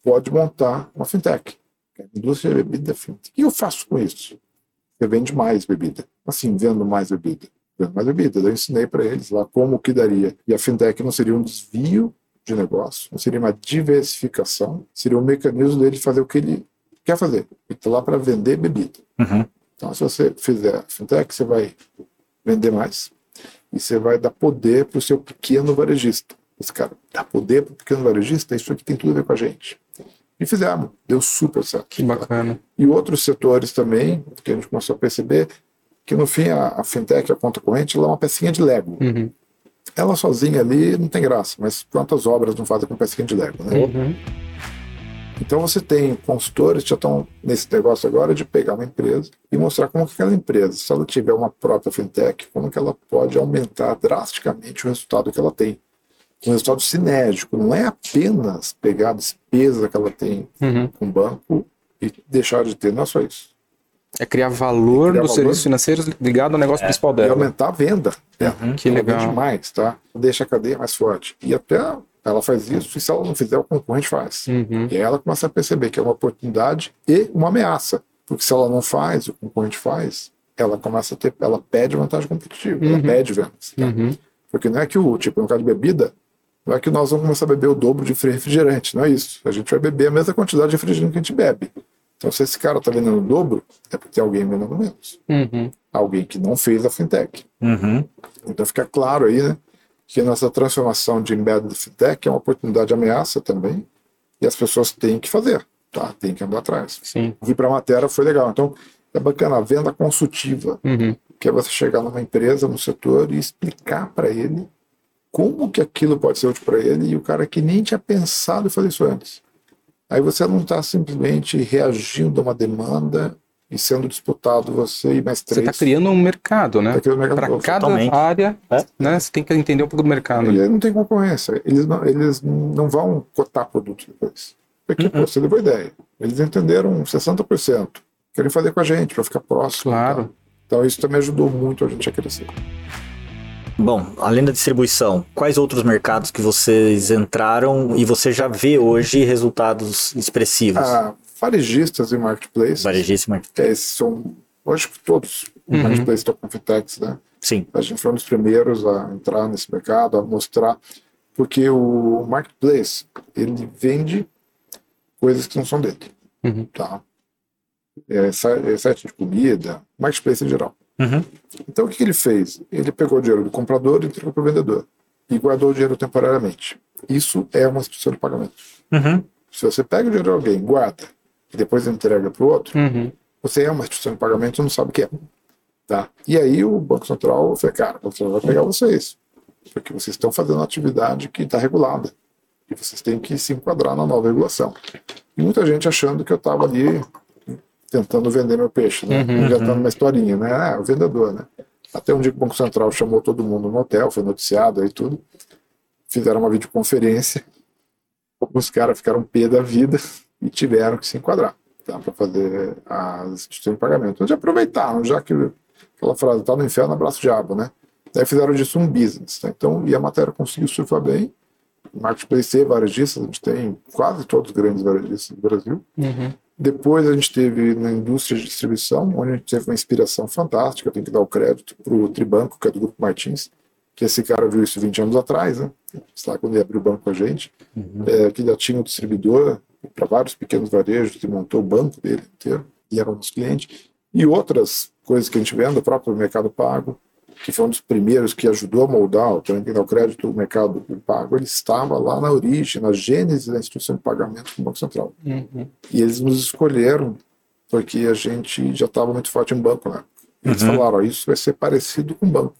pode montar uma fintech. A indústria de bebida é fintech. O que eu faço com isso? Você vende mais bebida. Assim, vendo mais bebida. Vendo mais bebida. Eu ensinei para eles lá como que daria. E a fintech não seria um desvio de negócio, não seria uma diversificação, seria um mecanismo dele fazer o que ele quer fazer. Ele está lá para vender bebida. Uhum. Então, se você fizer fintech, você vai vender mais e você vai dar poder para o seu pequeno varejista. Esse cara dá poder para o pequeno varejista, isso aqui tem tudo a ver com a gente. E fizemos, deu super certo. Que bacana. E outros setores também, que a gente começou a perceber, que no fim a, a fintech, a conta corrente, ela é uma pecinha de Lego. Uhum. Ela sozinha ali não tem graça, mas quantas obras não fazem com pecinha de Lego, né? Uhum. Então você tem consultores que já estão nesse negócio agora de pegar uma empresa e mostrar como que aquela empresa, se ela tiver uma própria fintech, como que ela pode aumentar drasticamente o resultado que ela tem. Um resultado sinérgico, não é apenas pegar a despesa que ela tem Uhum. com o banco e deixar de ter, não é só isso. É criar valor Criar dos valor. serviços financeiros ligado ao negócio principal E dela. aumentar a venda. dela. Que ela legal. vende mais, tá? Deixa a cadeia mais forte. E até ela faz isso, e se ela não fizer, o concorrente faz. Uhum. E aí ela começa a perceber que é uma oportunidade e uma ameaça. Porque se ela não faz, o concorrente faz, ela começa a ter, ela perde vantagem competitiva, ela Uhum. perde vendas. tá? Uhum. Porque não é que o, tipo, no caso de bebida, não é que nós vamos começar a beber o dobro de refrigerante, não é isso. A gente vai beber a mesma quantidade de refrigerante que a gente bebe. Então, se esse cara está vendendo o dobro, é porque tem alguém vendendo menos. Uhum. Alguém que não fez a fintech. Uhum. Então fica claro aí, né, que a nossa transformação de embedded fintech é uma oportunidade de ameaça também, e as pessoas têm que fazer, tá? Tem que andar atrás. Sim. Vir para a matéria foi legal. Então é bacana a venda consultiva, Uhum. que é você chegar numa empresa, no setor e explicar para ele como que aquilo pode ser útil para ele e o cara que nem tinha pensado em fazer isso antes. Aí você não está simplesmente reagindo a uma demanda e sendo disputado você e mais Você três. está criando um mercado, né? Tá criando um mercado Para cada Totalmente. área, É. né? Você tem que entender um pouco do mercado. E aí não tem concorrência. Eles não, eles não vão cotar produto depois. Porque pô, você levou ideia. Eles entenderam 60%. Querem fazer com a gente para ficar próximo. Claro. tá? Então isso também ajudou muito a gente a crescer. Bom, além da distribuição, quais outros mercados que vocês entraram e você já vê hoje resultados expressivos? Ah, varejistas e marketplaces. Varejista, que esses são, acho que todos os Uhum. marketplaces estão com fintechs, né? sim. A gente foi um dos primeiros a entrar nesse mercado, a mostrar, porque o marketplace ele vende coisas que não são dele, Uhum. tá? É, é site de comida, marketplace em geral. Uhum. Então o que, que, ele fez? Ele pegou o dinheiro do comprador e entregou para o vendedor e guardou o dinheiro temporariamente. Isso é uma instituição de pagamento. Uhum. Se você pega o dinheiro de alguém, guarda e depois entrega para o outro, uhum. você é uma instituição de pagamento e não sabe o que é. Tá? E aí o Banco Central falou, cara, o Banco Central vai pegar vocês, porque vocês estão fazendo uma atividade que está regulada e vocês têm que se enquadrar na nova regulação. E muita gente achando que eu estava ali tentando vender meu peixe, né? Uhum, inventando uhum. uma historinha, né? Ah, o vendedor, né? Até um dia que o Banco Central chamou todo mundo no hotel, foi noticiado aí tudo. Fizeram uma videoconferência. Os caras ficaram pé da vida e tiveram que se enquadrar tá? para fazer as instituições de pagamento. Eles aproveitaram, já que aquela frase está no inferno, abraço diabo, né? Daí fizeram disso um business. Tá? Então, e a matéria conseguiu surfar bem. Marketplace e varejistas, a gente tem quase todos os grandes varejistas do Brasil. Uhum. Depois a gente teve na indústria de distribuição, onde a gente teve uma inspiração fantástica. Tenho que dar o crédito para o Tribanco, que é do Grupo Martins, que esse cara viu isso 20 anos atrás, né? Lá quando ele abriu o banco com a gente, uhum. é, que já tinha um distribuidor para vários pequenos varejos e montou o banco dele inteiro, e era um dos clientes. E outras coisas que a gente vende, o próprio Mercado Pago, que foi um dos primeiros que ajudou a moldar, também o crédito, o mercado pago, ele estava lá na origem, na gênese da instituição de pagamento do Banco Central. Uhum. E eles nos escolheram porque a gente já estava muito forte em banco lá. Eles uhum. falaram, isso vai ser parecido com banco.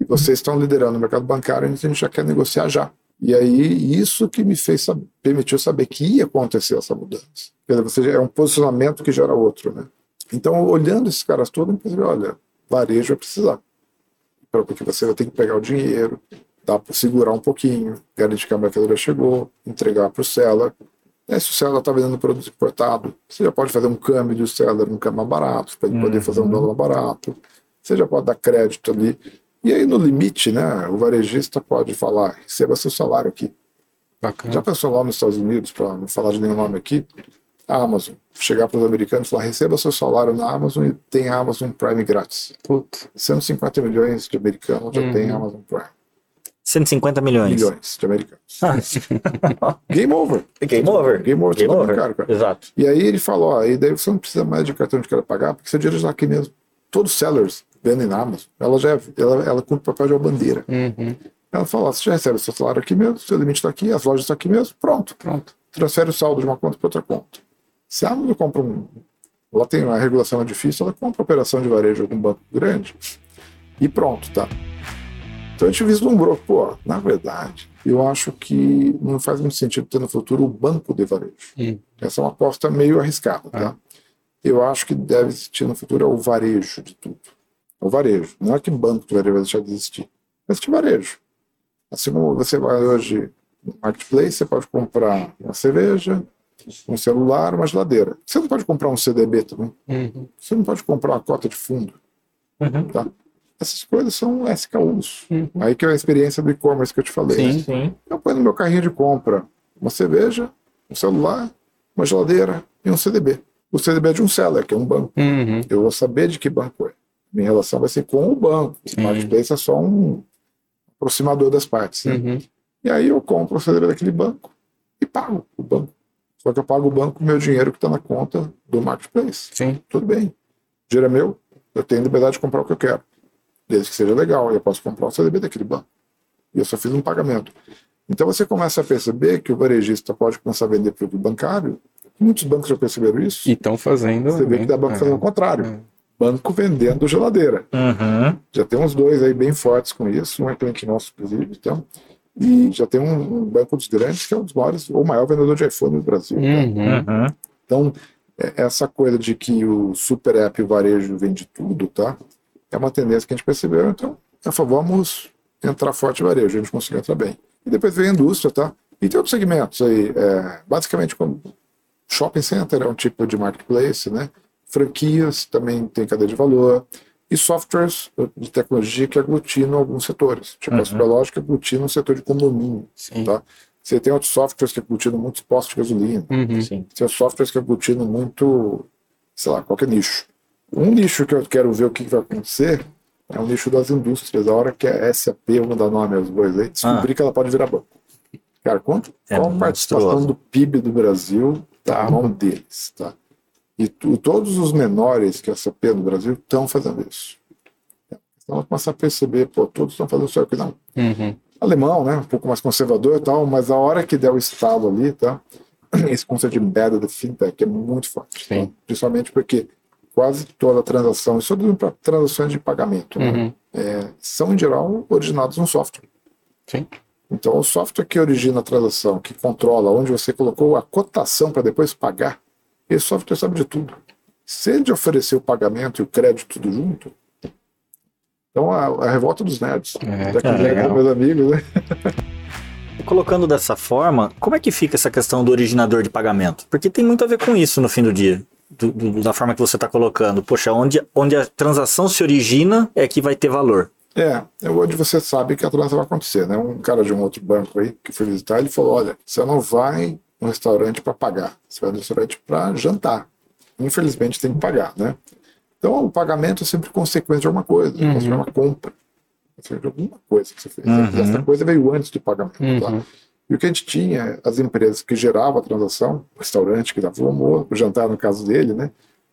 E vocês estão liderando o mercado bancário, a gente já quer negociar já. E aí, isso que me fez saber, permitiu saber que ia acontecer essa mudança. Quer dizer, é um posicionamento que gera outro, né? Então, olhando esses caras todos, eu pensei, olha, varejo vai precisar. Porque você vai ter que pegar o dinheiro, dá para segurar um pouquinho, garantir que a mercadoria chegou, entregar para o seller. E se o seller está vendendo produto importado, você já pode fazer um câmbio do seller num câmbio mais barato, para ele uhum. poder fazer um dólar mais barato. Você já pode dar crédito ali. E aí, no limite, né, o varejista pode falar: receba seu salário aqui. Bacana. Já pensou lá nos Estados Unidos, para não falar de nenhum nome aqui, a Amazon. Chegar para os americanos e falar: receba seu salário na Amazon e tem Amazon Prime grátis. Puta. 150 milhões de americanos já uhum. tem Amazon Prime. 150 milhões. Milhões de americanos. Game over. Game over. Game over. Game over. Caro, cara. Exato. E aí ele falou: ó, e daí você não precisa mais de cartão de cara pagar, porque seu dinheiro está aqui mesmo. Todos os sellers vendem na Amazon. Ela já é, ela, ela cumpre o papel de uma bandeira. Uhum. Ela fala: você já recebe o seu salário aqui mesmo, seu limite está aqui, as lojas estão aqui mesmo, pronto. Pronto. Transfere o saldo de uma conta para outra conta. Se a Amazon compra um. Ela tem uma regulação difícil, ela compra operação de varejo de um banco grande e pronto, tá? Então a gente vislumbrou, pô, na verdade, eu acho que não faz muito sentido ter no futuro o banco de varejo. Essa é uma aposta meio arriscada, tá? É. Eu acho que deve existir no futuro é o varejo de tudo. O varejo. Não é que banco de varejo vai deixar de existir. Vai existir varejo. Assim como você vai hoje no marketplace, você pode comprar uma cerveja, um celular, uma geladeira. Você não pode comprar um CDB também. Uhum. Você não pode comprar uma cota de fundo. Uhum. Tá? Essas coisas são SKUs. Uhum. Aí que é a experiência do e-commerce que eu te falei. Sim, sim. Eu ponho no meu carrinho de compra uma cerveja, um celular, uma geladeira e um CDB. O CDB é de um seller, que é um banco. Uhum. Eu vou saber de que banco é. Minha relação vai ser com o banco. O marketplace é só um aproximador das partes. Né? Uhum. E aí eu compro o CDB daquele banco e pago o banco. Só que eu pago o banco com o meu dinheiro que está na conta do marketplace. Sim. Tudo bem. O dinheiro é meu, eu tenho liberdade de comprar o que eu quero. Desde que seja legal, eu posso comprar o CDB daquele banco. E eu só fiz um pagamento. Então você começa a perceber que o varejista pode começar a vender produto bancário. Muitos bancos já perceberam isso. E estão fazendo. Você vê que dá banco é. fazendo o contrário. É. Banco vendendo geladeira. Uhum. Já tem uns dois aí bem fortes com isso. Um é cliente nosso, inclusive. Então, e já tem um, um, banco dos grandes que é um dos maiores, ou maior vendedor de iPhone no Brasil. Uhum. Tá? Então, é, essa coisa de que o super app e o varejo vende tudo, tá? É uma tendência que a gente percebeu. Então, por favor, vamos entrar forte no varejo, a gente conseguiu entrar bem. E depois vem a indústria, tá? E tem outros segmentos aí. É, basicamente, como shopping center é um tipo de marketplace, né? Franquias também tem cadeia de valor e softwares de tecnologia que aglutinam alguns setores. Tipo, uhum. a Superlógica aglutina o setor de condomínio. Sim. Tá? Você tem outros softwares que aglutinam muitos postos de gasolina. Uhum. Sim. Você tem softwares que aglutinam muito, sei lá, qualquer nicho. Um nicho que eu quero ver o que vai acontecer é o nicho das indústrias. A hora que a SAP, vamos dar nome aos bois aí, descobrir ah. que ela pode virar banco. Cara, quanto, é qual a participação do PIB do Brasil tá na mão deles? Tá? E todos os menores que a SAP no Brasil estão fazendo isso. Então, começar a perceber, pô, todos estão fazendo isso aqui, não. Uhum. Alemão, né? Um pouco mais conservador e tal, mas a hora que der o estalo ali, tá? Esse conceito de embedded fintech é muito forte. Tá? Principalmente porque quase toda a transação, isso é para transações de pagamento, né? uhum. é, são em geral originados no software. Sim. Então, o software que origina a transação, que controla onde você colocou a cotação para depois pagar, esse software sabe de tudo. Se ele oferecer o pagamento e o crédito tudo junto, então a, a revolta dos nerds. É, daqui é, meus amigos, né? Colocando dessa forma, como é que fica essa questão do originador de pagamento? Porque tem muito a ver com isso no fim do dia. Do, do, da forma que você está colocando. Poxa, onde, onde a transação se origina é que vai ter valor. É, é onde você sabe que a transação vai acontecer, né? Um cara de um outro banco aí que foi visitar, ele falou: olha, você não vai no restaurante para pagar, você vai no restaurante para jantar. Infelizmente tem que pagar, né? Então o pagamento é sempre consequência de alguma coisa, uhum. de uma compra, de alguma coisa que você fez. Uhum. Essa coisa veio antes do pagamento. Tá? Uhum. Tá? E o que a gente tinha, as empresas que geravam a transação, o restaurante que dava o almoço, o jantar no caso dele, né?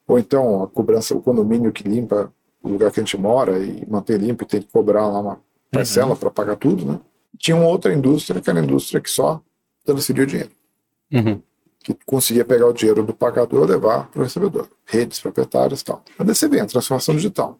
Ou então a cobrança, o condomínio que limpa o lugar que a gente mora e mantém limpo e tem que cobrar lá uma parcela uhum. para pagar tudo, né? Tinha uma outra indústria que era a indústria que só transferia o dinheiro. Uhum. Que conseguia pegar o dinheiro do pagador e levar para o recebedor. Redes proprietárias e tal. Você vem a transformação digital.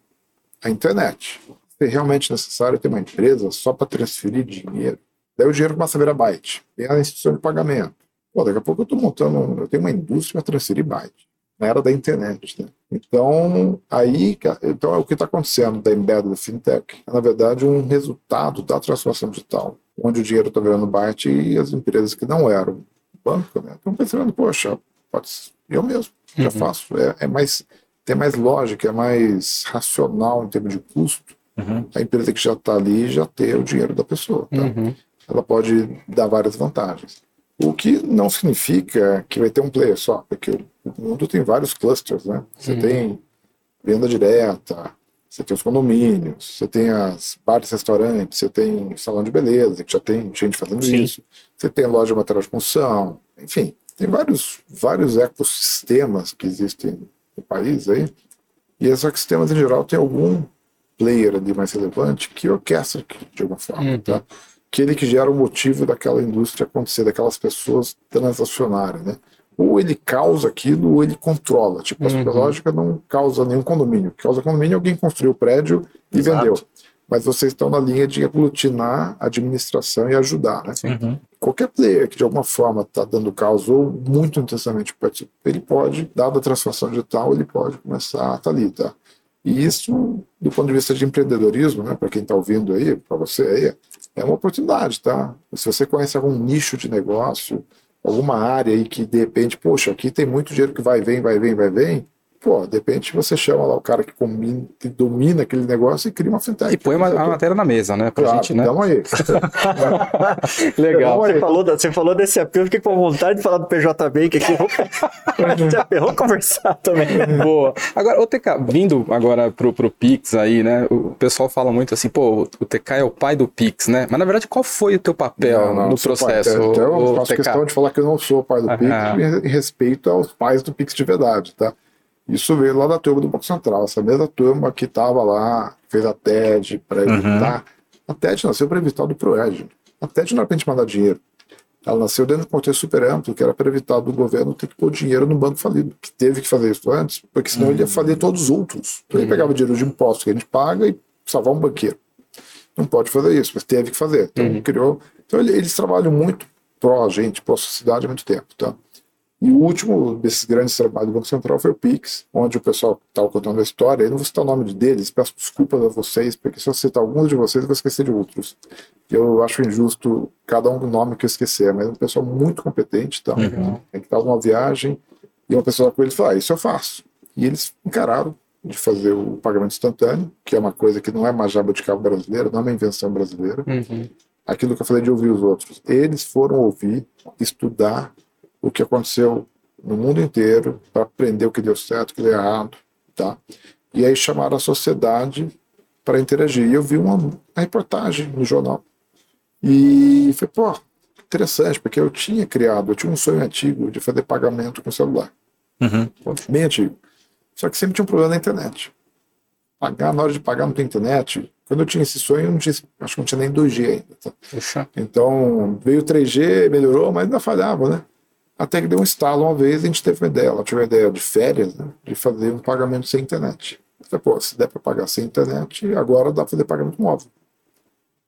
A internet. É realmente necessário ter uma empresa só para transferir dinheiro. Daí o dinheiro começa a virar byte. Tem a instituição de pagamento. Pô, daqui a pouco eu estou montando, eu tenho uma indústria para transferir byte na era da internet. Né? Então, aí, então é o que está acontecendo da Embedded Fintech. É, na verdade, um resultado da transformação digital, onde o dinheiro está virando byte e as empresas que não eram banco né, estão pensando, poxa, pode ser, eu mesmo já uhum. faço. É, é, mais, tem mais lógica, é mais racional em termos de custo. Uhum. A empresa que já está ali já ter o dinheiro da pessoa. Tá? Uhum. Ela pode dar várias vantagens. O que não significa que vai ter um player só, porque o mundo tem vários clusters, né? Você uhum. tem venda direta, você tem os condomínios, você tem as bares, restaurantes, você tem salão de beleza, que já tem gente fazendo Sim. isso, você tem loja de material de construção, enfim, tem vários, vários ecossistemas que existem no país aí, e esses ecossistemas em geral tem algum player ali mais relevante que orquestra de alguma forma, uhum. tá? aquele que gera o motivo daquela indústria acontecer, daquelas pessoas transacionarem, né? Ou ele causa aquilo, ou ele controla. Tipo, a superlógica uhum. não causa nenhum condomínio. Causa condomínio, alguém construiu o prédio e Exato. vendeu. Mas vocês estão na linha de aglutinar a administração e ajudar, né? Uhum. Qualquer player que de alguma forma está dando causa ou muito intensamente participa, ele pode, dada a transformação digital, ele pode começar a estar tá ali, tá? E isso, do ponto de vista de empreendedorismo, né, para quem está ouvindo aí, para você aí, é uma oportunidade, tá? Se você conhece algum nicho de negócio, alguma área aí que de repente, poxa, aqui tem muito dinheiro que vai, vem, vai, vem, vai, vem, pô, de repente você chama lá o cara que, combina, que domina aquele negócio e cria uma fintech. E põe uma, a matéria na mesa, né? Pra claro, gente, né? Dá aí. Legal. Você falou, você falou desse apelo, fiquei com vontade de falar do PJ Bank aqui. Vamos conversar também. Boa. Agora, o TK, vindo agora pro, pro Pix aí, né? O pessoal fala muito assim, pô, o TK é o pai do Pix, né? Mas na verdade, qual foi o teu papel não, não, no processo? Pai, então, eu faço TK? questão de falar que eu não sou o pai do Pix em respeito aos pais do Pix de verdade, tá? Isso veio lá da turma do Banco Central. Essa mesma turma que estava lá, fez a TED para uhum. evitar. Uhum. A TED nasceu para evitar do ProEd. A TED não era para a gente mandar dinheiro. Ela nasceu dentro de um contexto super amplo, que era para evitar do governo ter que pôr dinheiro no banco falido, que teve que fazer isso antes, porque senão uhum. ele ia falir todos os outros. Então ele uhum. pegava dinheiro de impostos que a gente paga e salvar um banqueiro. Não pode fazer isso, mas teve que fazer. Então, uhum. criou... então eles trabalham muito pró gente, pró sociedade há muito tempo. Tá? E o último desses grandes trabalhos do Banco Central foi o Pix, onde o pessoal estava contando a história. Eu não vou citar o nome deles, peço desculpas a vocês, porque se eu citar alguns de vocês, eu vou esquecer de outros. Eu acho injusto cada um do nome que eu esquecer, mas é um pessoal muito competente, tá? Uhum. que estava numa viagem e uma pessoa com ele falou: ah, Isso eu faço. E eles encararam de fazer o pagamento instantâneo, que é uma coisa que não é uma jabuticaba brasileira, não é uma invenção brasileira. Uhum. Aquilo que eu falei de ouvir os outros. Eles foram ouvir, estudar o que aconteceu no mundo inteiro para aprender o que deu certo, o que deu errado, tá? E aí chamaram a sociedade para interagir. E eu vi uma, uma reportagem no jornal e falei, pô, interessante, porque eu tinha criado, eu tinha um sonho antigo de fazer pagamento com celular. Uhum. Bem antigo. Só que sempre tinha um problema na internet. Pagar, na hora de pagar não tem internet. Quando eu tinha esse sonho, não tinha, acho que não tinha nem 2G ainda. Tá? Então, veio 3G, melhorou, mas ainda falhava, né? Até que deu um estalo uma vez, a gente teve uma ideia, ela tive uma ideia de férias, né? De fazer um pagamento sem internet. Falei, pô, se der para pagar sem internet, agora dá para fazer pagamento móvel.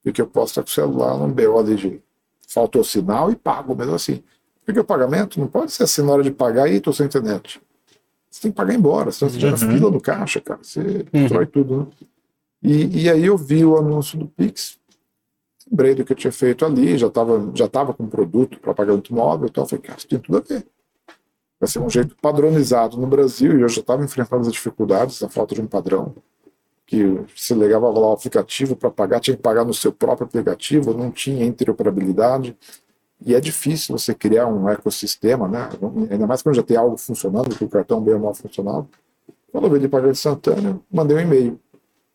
Porque eu posso estar com o celular num BO de faltou sinal e pago mesmo assim. Porque o pagamento não pode ser assim na hora de pagar e estou sem internet. Você tem que pagar embora, senão você uhum. gera fila no caixa, cara. Você uhum. destrói tudo, né? E, e aí eu vi o anúncio do Pix, lembrei do que eu tinha feito ali, já estava já tava com produto para pagamento móvel, então eu falei, cara, isso tem tudo a ver. Vai ser um jeito padronizado no Brasil, e eu já estava enfrentando as dificuldades da falta de um padrão, que se ligava lá o aplicativo para pagar, tinha que pagar no seu próprio aplicativo, não tinha interoperabilidade, e é difícil você criar um ecossistema, né? ainda mais quando já tem algo funcionando, que o cartão bem ou mal funcionava. Quando eu vi de pagar instantâneo, mandei um e-mail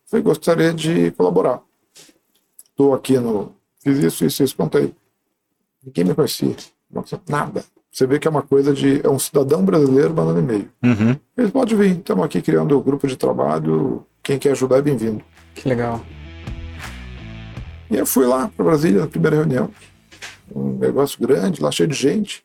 Falei, gostaria de colaborar. Estou aqui no. Fiz isso, isso, isso, contei. Ninguém me conhecia. Nada. Você vê que é uma coisa de. É um cidadão brasileiro mandando e-mail. Uhum. Eles podem vir. Estamos aqui criando o um grupo de trabalho. Quem quer ajudar é bem-vindo. Que legal. E eu fui lá para Brasília na primeira reunião. Um negócio grande, lá cheio de gente.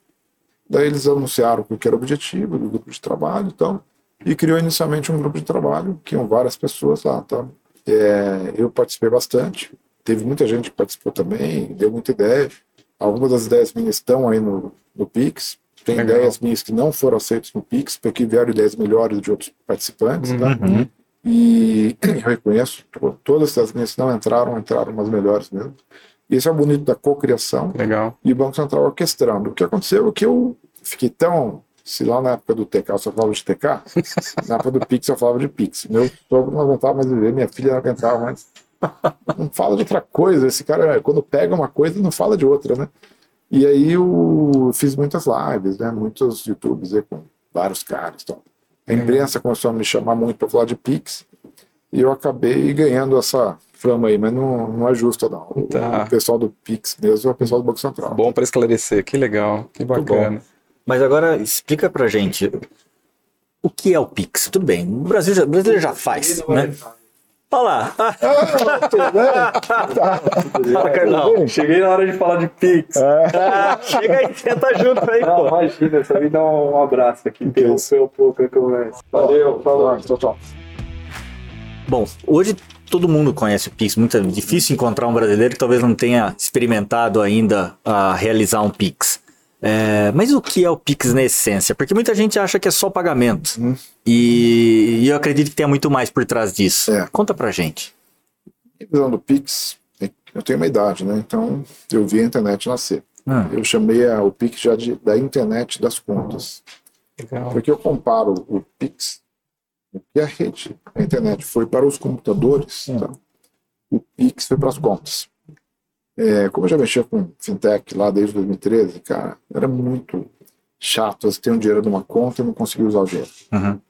Daí eles anunciaram o que era o objetivo do grupo de trabalho e então, tal e criou inicialmente um grupo de trabalho, que iam várias pessoas lá. Tá? É, eu participei bastante, teve muita gente que participou também, deu muita ideia. Algumas das ideias minhas estão aí no, no Pix, tem Legal. ideias minhas que não foram aceitas no Pix, porque vieram ideias melhores de outros participantes. Tá? Uhum. E eu reconheço, todas as minhas que não entraram, entraram umas melhores mesmo. E esse é o bonito da cocriação. Legal. E o Banco Central orquestrando. O que aconteceu é que eu fiquei tão se lá na época do TK eu só falava de TK, na época do Pix eu falava de Pix. Meu sogro não aguentava mais viver, minha filha não aguentava mais. Não fala de outra coisa. Esse cara, quando pega uma coisa, não fala de outra, né? E aí eu fiz muitas lives, né? Muitos YouTubes né? com vários caras. Então. A imprensa começou a me chamar muito para falar de Pix e eu acabei ganhando essa fama aí, mas não, não é justo, não. Tá. O pessoal do Pix mesmo é o pessoal do Banco Central. Bom para esclarecer, que legal, que bacana. Mas agora explica pra gente o que é o Pix. Tudo bem, o Brasil já, o Brasil já faz, né? Olha lá. Ah, Fala, Carlão. Cheguei na hora de falar de Pix. É. Ah, chega aí, senta junto aí, Não, pô. Imagina, só me dá um abraço aqui, interrompeu um pouco a conversa. Valeu, falou. Tchau, tchau. Bom, hoje todo mundo conhece o Pix. Muito é difícil encontrar um brasileiro que talvez não tenha experimentado ainda a realizar um Pix. É, mas o que é o Pix na essência? Porque muita gente acha que é só pagamento. Hum. E, e, eu acredito que tem muito mais por trás disso. É. Conta pra gente. Visão do Pix, eu tenho uma idade, né? Então eu vi a internet nascer. Hum. Eu chamei a, o Pix já de, da internet das contas. Legal. Porque eu comparo o Pix, que a rede, a internet foi para os computadores, hum. tá? o Pix foi para as contas. É, como eu já mexia com fintech lá desde 2013, cara, era muito chato. Você tem um dinheiro numa conta e não conseguia usar o dinheiro. Uhum. Não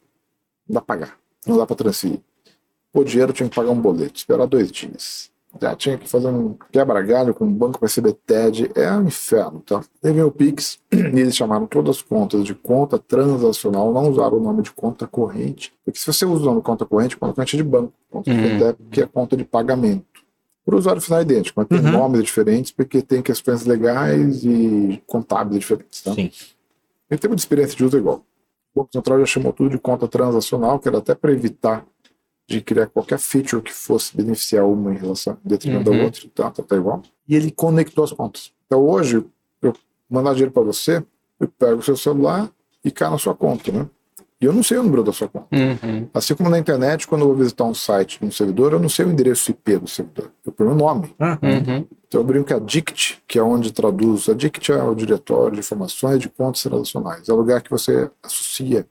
dá pra pagar, não dá para transferir. O dinheiro tinha que pagar um boleto, esperar dois dias. Já tinha que fazer um quebra-galho com o banco para receber TED, é um inferno, tá? Teve o Pix e eles chamaram todas as contas de conta transacional, não usaram o nome de conta corrente, porque se você usa o nome de conta corrente, conta corrente é de banco, conta uhum. que é conta de pagamento o usuário final é idêntico, mas tem uhum. nomes diferentes porque tem questões legais e contábeis diferentes. Tá? Sim. Em termos de experiência de uso é igual. O Banco Central já chamou tudo de conta transacional, que era até para evitar de criar qualquer feature que fosse beneficiar uma em relação a detrimento uhum. da outra, tá, tá, tá igual. E ele conectou as contas. Então hoje, eu mandar dinheiro para você, eu pego o seu celular e cai na sua conta, né? E eu não sei o número da sua conta. Uhum. Assim como na internet, quando eu vou visitar um site um servidor, eu não sei o endereço IP do servidor. Eu ponho o nome. Uhum. Então eu brinco que a DICT, que é onde traduz. A DICT é o Diretório de Informações de Contas Relacionais. É o lugar que você associa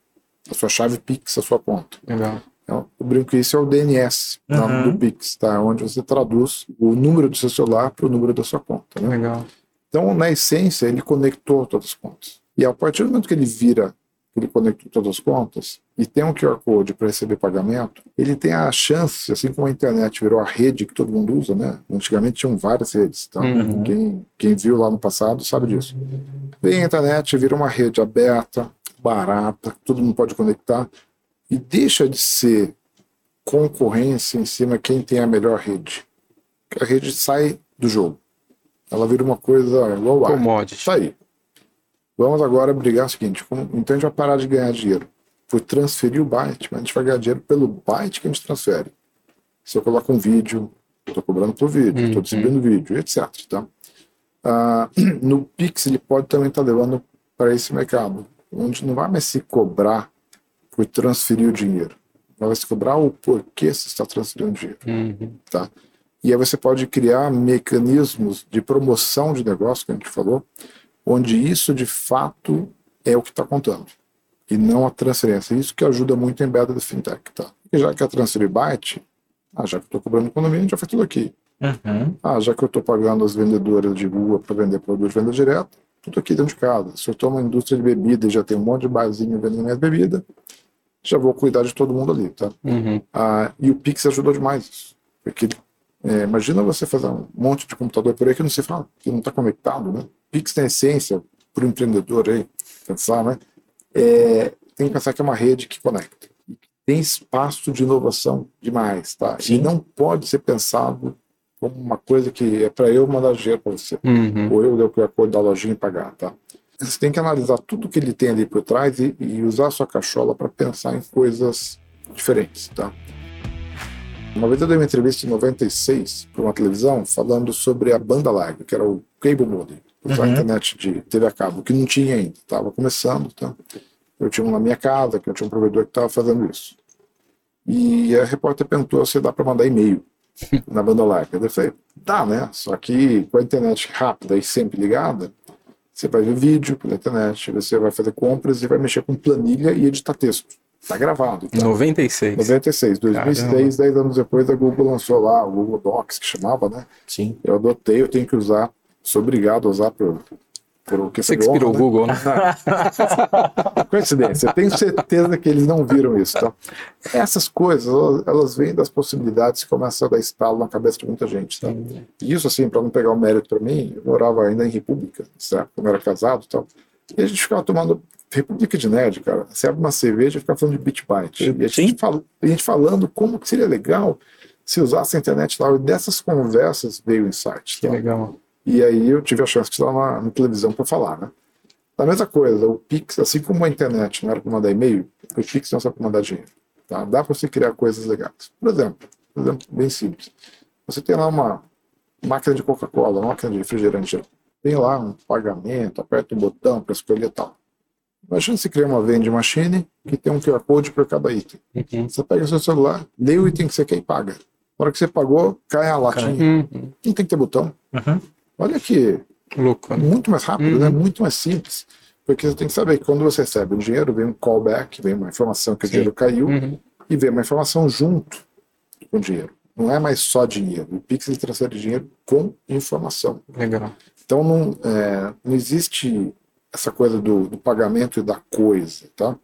a sua chave Pix à sua conta. Legal. Então, eu brinco que isso é o DNS uhum. do Pix, tá? onde você traduz o número do seu celular para o número da sua conta. Né? Legal. Então, na essência, ele conectou todas as contas. E a partir do momento que ele vira ele conectou todas as contas e tem um QR Code para receber pagamento, ele tem a chance, assim como a internet virou a rede que todo mundo usa, né? Antigamente tinham várias redes, então uhum. quem, quem viu lá no passado sabe disso. Vem a internet, vira uma rede aberta, barata, todo mundo pode conectar, e deixa de ser concorrência em cima quem tem a melhor rede. A rede sai do jogo. Ela vira uma coisa ar. Commodity. Tá aí. Vamos agora brigar o seguinte: como, então a gente vai parar de ganhar dinheiro por transferir o byte, mas a gente vai ganhar dinheiro pelo byte que a gente transfere. Se eu coloco um vídeo, estou cobrando por vídeo, estou Uhum. distribuindo vídeo, etc. Tá? Ah, no Pix, ele pode também estar levando para esse mercado, onde não vai mais se cobrar por transferir o dinheiro, vai se cobrar o porquê você está transferindo dinheiro. Uhum. Tá? E aí você pode criar mecanismos de promoção de negócio, que a gente falou, onde isso de fato é o que está contando, e não a transferência. Isso que ajuda muito em beta da fintech. Tá? E já que é transferir byte, ah, já que eu estou cobrando condomínio, já faz tudo aqui. Uhum. Ah, já que eu estou pagando as vendedoras de rua para vender produto de venda direta, tudo aqui dentro de casa. Se eu estou numa indústria de bebida e já tem um monte de barzinho vendendo minhas bebidas, já vou cuidar de todo mundo ali, tá? Uhum. Ah, e o Pix ajudou demais isso. Porque é, imagina você fazer um monte de computador por aí que não se fala, que não está conectado, né? Pix tem essência para o empreendedor aí, pensar, né? É, tem que pensar que é uma rede que conecta. Tem espaço de inovação demais, tá? E Sim. não pode ser pensado como uma coisa que é para eu mandar dinheiro para você Uhum. ou eu dei o Code da lojinha e pagar, tá? Você tem que analisar tudo que ele tem ali por trás e, e usar a sua cachola para pensar em coisas diferentes, tá? Uma vez eu dei uma entrevista em 96 para uma televisão falando sobre a banda larga, que era o cable modem, usar a Uhum. internet de TV a cabo, que não tinha ainda, estava começando, tá? Eu tinha um na minha casa, que eu tinha um provedor que estava fazendo isso. E a repórter perguntou se dá para mandar e-mail na banda larga. Eu falei, dá, né? Só que com a internet rápida e sempre ligada, você vai ver vídeo pela internet, você vai fazer compras e vai mexer com planilha e editar texto. Tá gravado. Tá? 96. 96, 2006, 10 anos depois, a Google lançou lá o Google Docs, que chamava, né? Sim. Eu adotei, eu tenho que usar, sou obrigado a usar por, por Você que inspirou o né? Google, né? Coincidência, eu tenho certeza que eles não viram isso. Tá? Essas coisas, elas, vêm das possibilidades que começam a dar estalo na cabeça de muita gente. Tá? E isso, assim, para não pegar o mérito para mim, eu morava ainda em República, certo? quando era casado e tal. E a gente ficava tomando República de Nerd, cara. Você abre uma cerveja e fica falando de Bitbyte. E a gente, fala, a gente falando como que seria legal se usasse a internet lá. E dessas conversas veio o insight. Que tá? legal. E aí eu tive a chance de estar na, na televisão para falar, né? A mesma coisa, o Pix, assim como a internet não era para mandar e-mail, o Pix não é só para mandar dinheiro. Tá? Dá para você criar coisas legais. Por exemplo, por exemplo, bem simples. Você tem lá uma máquina de Coca-Cola, uma máquina de refrigerante. Tem lá um pagamento, aperta um botão para escolher tal. Imagina se criar uma vending machine que tem um QR Code por cada item. Uhum. Você pega seu celular, lê o item que você quer e paga. Na hora que você pagou, cai a latinha. Uhum. Não tem que ter botão. Uhum. Olha que Louco. né? muito mais rápido, Uhum. né? muito mais simples. Porque você tem que saber que quando você recebe o dinheiro, vem um callback, vem uma informação que o Sim. dinheiro caiu Uhum. e vem uma informação junto com o dinheiro. Não é mais só dinheiro. O Pix transfere dinheiro com informação. Legal. Então não, é, não existe essa coisa do, do pagamento e da coisa, tá?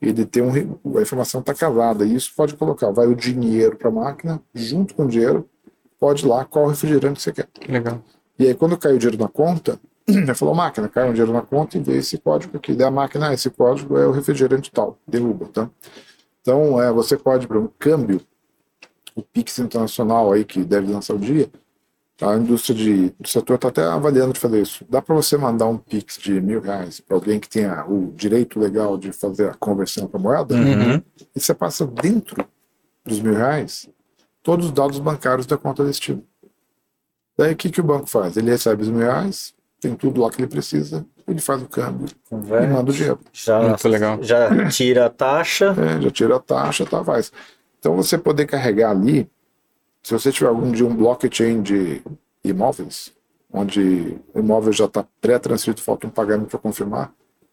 Ele tem um, a informação está casada e isso pode colocar, vai o dinheiro para a máquina, junto com o dinheiro, pode ir lá qual refrigerante você quer. Legal. E aí, quando caiu o dinheiro na conta, ele falou, máquina, caiu um dinheiro na conta e veio esse código aqui. Daí a máquina, ah, esse código é o refrigerante tal, derruba, tá? Então, é, você pode, para um câmbio, o Pix Internacional aí, que deve lançar o dia, a indústria de, do setor está até avaliando de fazer isso. Dá para você mandar um Pix de mil reais para alguém que tenha o direito legal de fazer a conversão para moeda, Uhum. e você passa dentro dos mil reais todos os dados bancários da conta destino. Daí o que, que o banco faz? Ele recebe os mil reais, tem tudo lá que ele precisa, ele faz o câmbio e Converte. manda o dinheiro. Já, Muito legal. já tira a taxa. É, já tira a taxa, tá, faz. Então você poder carregar ali, se você tiver algum dia um blockchain de imóveis, onde o imóvel já está pré-transferido, falta um pagamento para confirmar,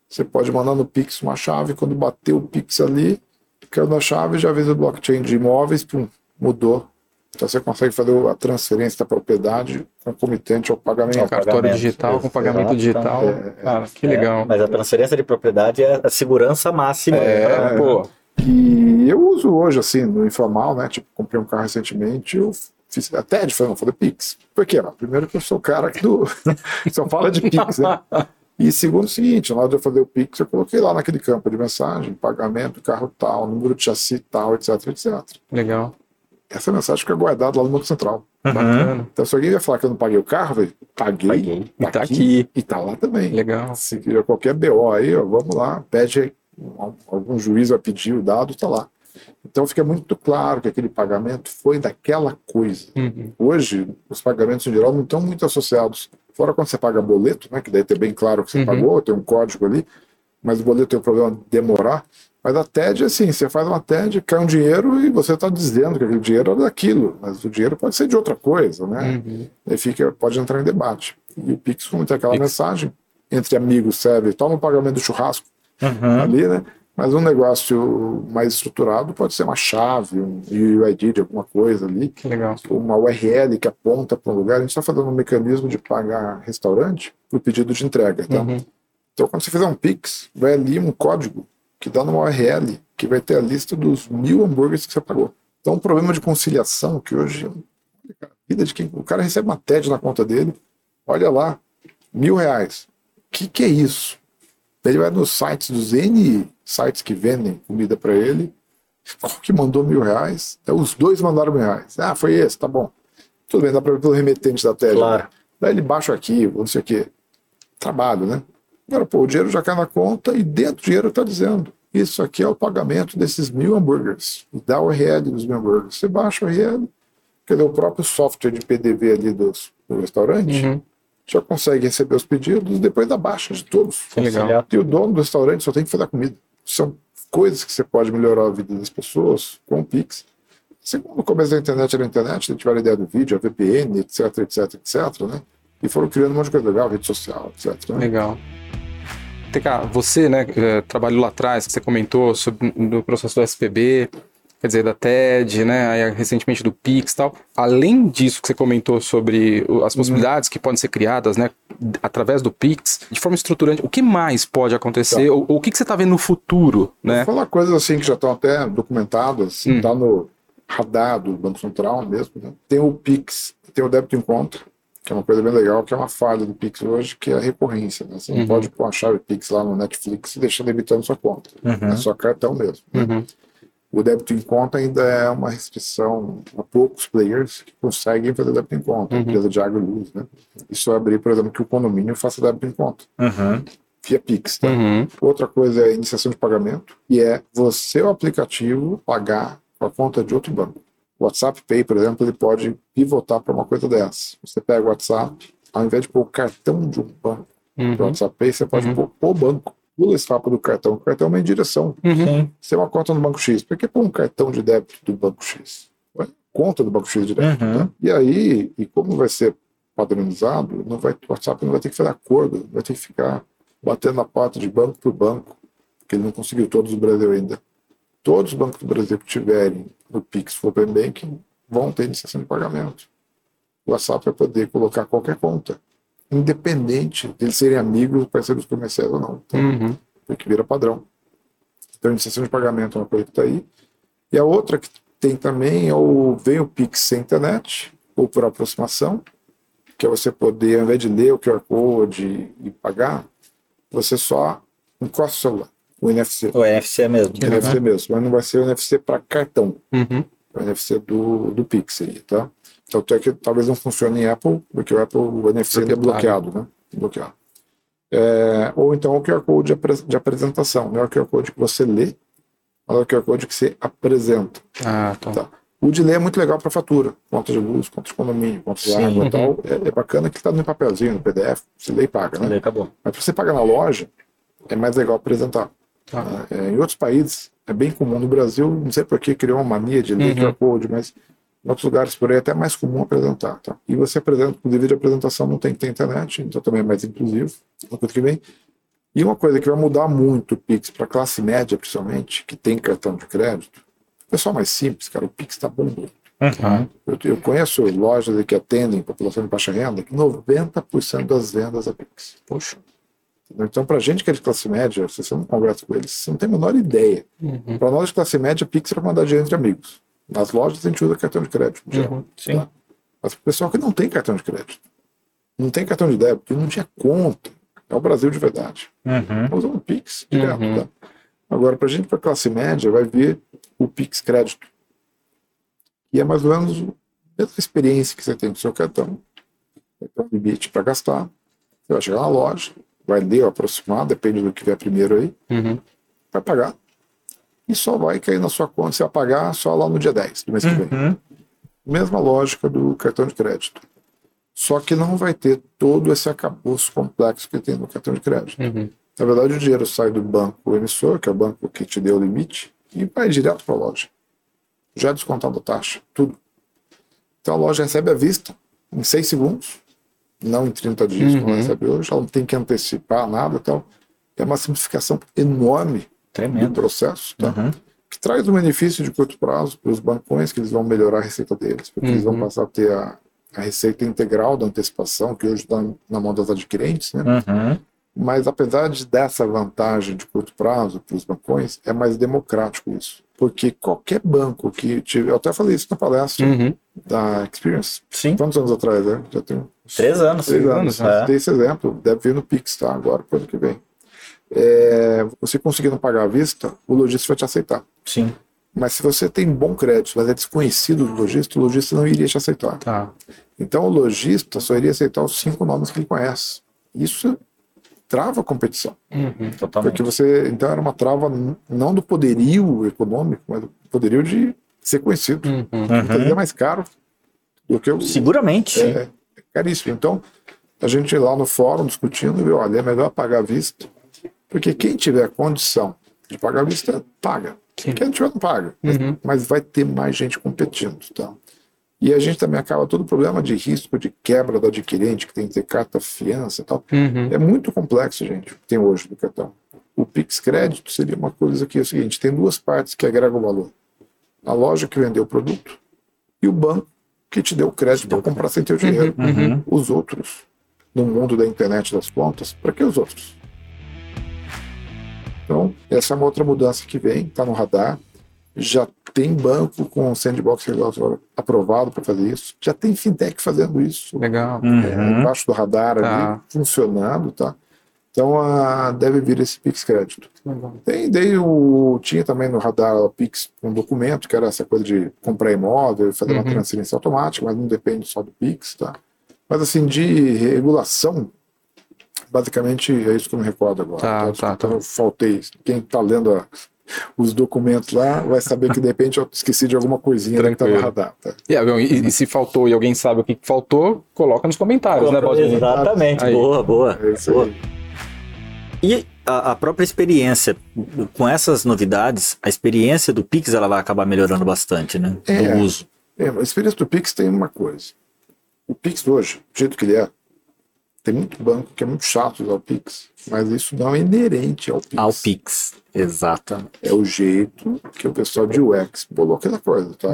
você pode mandar no Pix uma chave, quando bater o Pix ali, caiu na chave, já vez o blockchain de imóveis, pum, mudou. Então você consegue fazer a transferência da propriedade concomitante ao pagamento. Ao Cartório pagamento. digital com pagamento digital. É, Cara, que É, legal. mas a transferência de propriedade é a segurança máxima. É, pô. E eu uso hoje, assim, no informal, né? Tipo, comprei um carro recentemente, eu fiz até de não, falei Pix. Por quê? Primeiro que eu sou o cara que do, só fala de Pix, né? E segundo o seguinte, na hora de eu fazer o Pix, eu coloquei lá naquele campo de mensagem, pagamento, carro tal, número de chassi tal, etc, etc. Legal. Essa mensagem fica guardada lá no Banco Central. Uhum. Bacana. Então, se alguém vai falar que eu não paguei o carro, eu paguei, paguei. Tá, e tá aqui, aqui, E tá lá também. Legal. Se tiver qualquer BO aí, ó, vamos lá, pede, algum juiz vai pedir o dado, tá lá. Então fica muito claro que aquele pagamento foi daquela coisa. Uhum. Hoje, os pagamentos em geral não estão muito associados. Fora quando você paga boleto, né, que daí ter bem claro que você uhum. pagou, tem um código ali, mas o boleto tem o problema de demorar. Mas a TED, assim, você faz uma TED, cai um dinheiro e você está dizendo que aquele dinheiro é daquilo, mas o dinheiro pode ser de outra coisa, né? Uhum. Aí fica, pode entrar em debate. E o Pix, como tem aquela Pix. mensagem, entre amigos serve, toma o pagamento do churrasco uhum. ali, né? Mas um negócio mais estruturado pode ser uma chave, um UID de alguma coisa ali. Que legal. Uma URL que aponta para um lugar. A gente está fazendo um mecanismo de pagar restaurante por pedido de entrega. Tá? Uhum. Então, quando você fizer um Pix, vai ali um código que dá numa URL que vai ter a lista dos mil hambúrgueres que você pagou. Então, um problema de conciliação que hoje. A vida de quem. O cara recebe uma TED na conta dele, olha lá, mil reais. O que, que é isso? Ele vai nos sites dos N sites que vendem comida para ele. Qual que mandou mil reais? É, os dois mandaram mil reais. Ah, foi esse, tá bom. Tudo bem, dá para ver pelo remetente da tela. Claro. Daí ele baixa aqui, não sei o quê. Trabalho, né? Agora, pô, o dinheiro já cai na conta e dentro do dinheiro está dizendo: isso aqui é o pagamento desses mil hambúrgueres. E dá o URL dos mil hambúrgueres. Você baixa o URL, quer dizer, o próprio software de PDV ali do, do restaurante. Uhum já consegue receber os pedidos depois da baixa de todos. Legal. E o dono do restaurante só tem que fazer a comida são coisas que você pode melhorar a vida das pessoas com o Pix. Segundo o começo da internet era a internet, tiveram a ideia do vídeo, a VPN, etc, etc, etc, né? E foram criando um monte de coisa legal, rede social, etc. Né? Legal. TK, você, né, eh, trabalhou lá atrás, você comentou sobre o processo do SPB, quer dizer, da TED, né, aí, recentemente do Pix e tal. Além disso que você comentou sobre as uhum. possibilidades uhum. que podem ser criadas, né, através do Pix, de forma estruturante, o que mais pode acontecer? Tá. Ou, ou, o que, que você está vendo no futuro, né? Vou falar coisas assim que já estão até documentadas, assim, hum. tá no radar do Banco Central mesmo, né? Tem o Pix, tem o débito em conta, que é uma coisa bem legal, que é uma falha do Pix hoje, que é a recorrência. Né? Você uhum. não pode pôr uma chave Pix lá no Netflix e deixar debitando sua conta. Uhum. É só cartão mesmo. Né? Uhum o débito em conta ainda é uma restrição a poucos players que conseguem fazer débito em conta, uhum. empresa de água e luz, né? Isso abrir, por exemplo, que o condomínio faça débito em conta. Uhum. Via Pix, tá? Uhum. Outra coisa é a iniciação de pagamento, e é você, o aplicativo, pagar com a conta de outro banco. O WhatsApp Pay, por exemplo, ele pode pivotar para uma coisa dessa. Você pega o WhatsApp, ao invés de pôr o cartão de um banco uhum. o WhatsApp Pay, você pode uhum. pôr o banco pula esse papo do cartão. O cartão é uma direção. Uhum. Você tem uma conta no Banco X. Por que pôr um cartão de débito do Banco X? Conta do Banco X direto. Uhum. Tá? E aí, e como vai ser padronizado, não vai, o WhatsApp não vai ter que fazer acordo, vai ter que ficar batendo na porta de banco por banco, porque ele não conseguiu todos do Brasil ainda. Todos os bancos do Brasil que tiverem o Pix Open Banking vão ter iniciação de pagamento. O WhatsApp vai poder colocar qualquer conta independente de eles serem amigos, parceiros comerciais ou não. Então, uhum. Porque vira padrão. Então, iniciação de pagamento é uma coisa que está aí. E a outra que tem também é o vem o Pix sem internet, ou por aproximação, que é você poder, ao invés de ler o QR Code e pagar, você só encosta o celular. O NFC. O NFC mesmo. O NFC mesmo. Mas não vai ser o NFC para cartão. Uhum. O NFC do, do Pix aí, tá? Tanto é que talvez não funcione em Apple, porque o Apple, o NFC é bloqueado, né? Bloqueado. É, ou então o QR Code de apresentação. Não é o QR Code que você lê, mas é o QR Code que você apresenta. Ah, tá. tá. O de ler é muito legal para fatura, conta de luz, conta de condomínio, conta de água e tal. É, é, bacana que está no papelzinho, no PDF, você lê e paga, né? Lê, acabou. Mas para você pagar na loja, é mais legal apresentar. Tá. É, em outros países, é bem comum. No Brasil, não sei por que criou uma mania de ler uhum. QR Code, mas em outros lugares por aí é até mais comum apresentar. Tá? E você apresenta, o nível de apresentação não tem que ter internet, então também é mais inclusivo. Uma coisa que vem. E uma coisa que vai mudar muito o Pix para classe média, principalmente, que tem cartão de crédito, o pessoal mais simples, cara, o Pix está bombando. Uhum. Eu, eu, conheço lojas que atendem população de baixa renda que 90% das vendas é Pix. Poxa. Então, para gente que é de classe média, se você não conversa com eles, você não tem a menor ideia. Uhum. Para nós de classe média, Pix é para mandar dinheiro entre amigos. Nas lojas a gente usa cartão de crédito. Uhum, sim. Tá? Mas o pessoal que não tem cartão de crédito, não tem cartão de débito, não tinha conta. É o Brasil de verdade. Uhum. Usando o Pix direto. Uhum. Tá? Agora, para a gente, para classe média, vai ver o Pix Crédito. E é mais ou menos a mesma experiência que você tem com o seu cartão. Vai ter um limite para gastar. Você vai chegar na loja, vai ler ou aproximar, depende do que vier primeiro aí, Uhum. vai pagar. E só vai cair na sua conta, você vai pagar só lá no dia 10 do mês que vem. Uhum. Mesma lógica do cartão de crédito. Só que não vai ter todo esse acabouço complexo que tem no cartão de crédito. Uhum. Na verdade, o dinheiro sai do banco emissor, que é o banco que te deu o limite, e vai direto para a loja. Já descontado a taxa, tudo. Então a loja recebe à vista, em 6 segundos, não em 30 dias, como Uhum. recebe hoje. Ela não tem que antecipar nada. Então, é uma simplificação enorme do Tremendo. processo, tá? Uhum. que traz um benefício de curto prazo para os bancões, que eles vão melhorar a receita deles, porque eles vão Uhum. passar a ter a, a receita integral da antecipação, que hoje está na mão das adquirentes, né? Uhum. Mas apesar de dessa vantagem de curto prazo para os bancões, é mais democrático isso. Porque qualquer banco que tiver. Eu até falei isso na palestra Uhum. da Experience. Sim. Quantos anos atrás, né? Já tem uns Três anos. três anos. anos, é. Tem esse exemplo, deve vir no Pix, tá? Agora, para o ano que vem. É, você conseguindo pagar à vista, o lojista vai te aceitar. Sim. Mas se você tem bom crédito, mas é desconhecido do lojista, o lojista não iria te aceitar. Tá. Então o lojista só iria aceitar os cinco nomes que ele conhece. Isso trava a competição. Uhum. Totalmente. Porque você. Então era uma trava não do poderio econômico, mas do poderio de ser conhecido. Uhum. Muitas vezes é mais caro do que o. Seguramente. É caríssimo. Então, a gente lá no fórum discutindo, viu, olha, é melhor pagar à vista. Porque quem tiver condição de pagar à vista, paga. Sim. Quem não tiver, não paga. Mas, Uhum. mas vai ter mais gente competindo. Tá? E a gente também acaba todo o problema de risco de quebra do adquirente, que tem que ter carta fiança e tal. Uhum. É muito complexo, gente, o que tem hoje do cartão. O Pix Crédito seria uma coisa que é o seguinte: tem duas partes que agregam valor. A loja que vendeu o produto e o banco que te deu crédito para comprar sem ter o dinheiro. Uhum. Os outros, no mundo da internet das contas, para que os outros? Então, essa é uma outra mudança que vem, está no radar. Já tem banco com sandbox regulatório aprovado para fazer isso. Já tem fintech fazendo isso Legal. Uhum. é, embaixo do radar Tá. ali, funcionando, tá? Então ah, deve vir esse Pix Crédito. Tem, daí o, tinha também no radar o Pix um documento, que era essa coisa de comprar imóvel, fazer uma Uhum. transferência automática, mas não depende só do Pix, tá? Mas assim, de regulação, basicamente é isso que eu me recordo agora. Tá, Então, tá, então, eu faltei. Quem está lendo a- os documentos lá vai saber que de repente eu esqueci de alguma coisinha que está no Tranquilo. radar. Tá? E, ah, e- e se faltou e alguém sabe o que faltou, coloca nos comentários, né, Baldini? Exatamente. Aí. Boa, boa. É isso boa. E a, a própria experiência, com essas novidades, a experiência do Pix ela vai acabar melhorando bastante, né? É. Do uso. É, a experiência do Pix tem uma coisa. O Pix hoje, do jeito que ele é, tem muito banco que é muito chato usar o Pix, mas isso não é inerente ao Pix. Ao Pix. Exatamente. É o jeito que o pessoal de UX bolou aquela coisa, tá?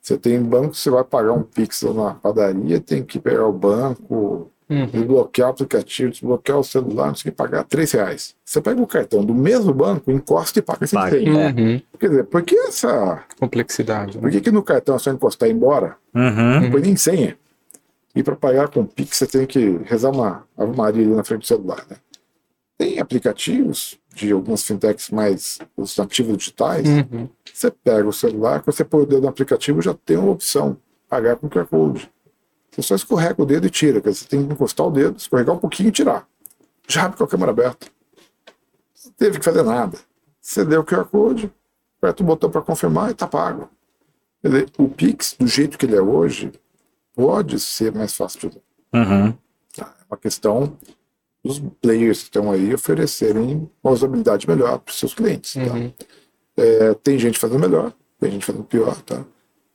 Você tem banco, você vai pagar um Pix lá na padaria, tem que pegar o banco, Uhum. desbloquear o aplicativo, desbloquear o celular, não sei o que, pagar 3 reais. Você pega o cartão do mesmo banco, encosta e paga sem Paga. senha. Uhum. Quer dizer, por que essa. Complexidade, Por né? que, que no cartão é só encostar e ir embora? Uhum. Não põe nem senha. E para pagar com Pix, você tem que rezar uma Ave Maria ali na frente do celular. Né? Tem aplicativos de algumas fintechs mais os nativos digitais. Uhum. Você pega o celular, quando você põe o dedo no aplicativo, já tem uma opção: pagar com QR Code. Você só escorrega o dedo e tira. Quer dizer, Você tem que encostar o dedo, escorregar um pouquinho e tirar. Já abre com a câmera aberta. Não teve que fazer nada. Você deu o QR Code, aperta o botão para confirmar e está pago. Dizer, o Pix, do jeito que ele é hoje, pode ser mais fácil de usar. Uhum. Tá? É uma questão dos players que estão aí oferecerem uma usabilidade melhor para os seus clientes. Tá? Uhum. É, tem gente fazendo melhor, tem gente fazendo pior. Tá?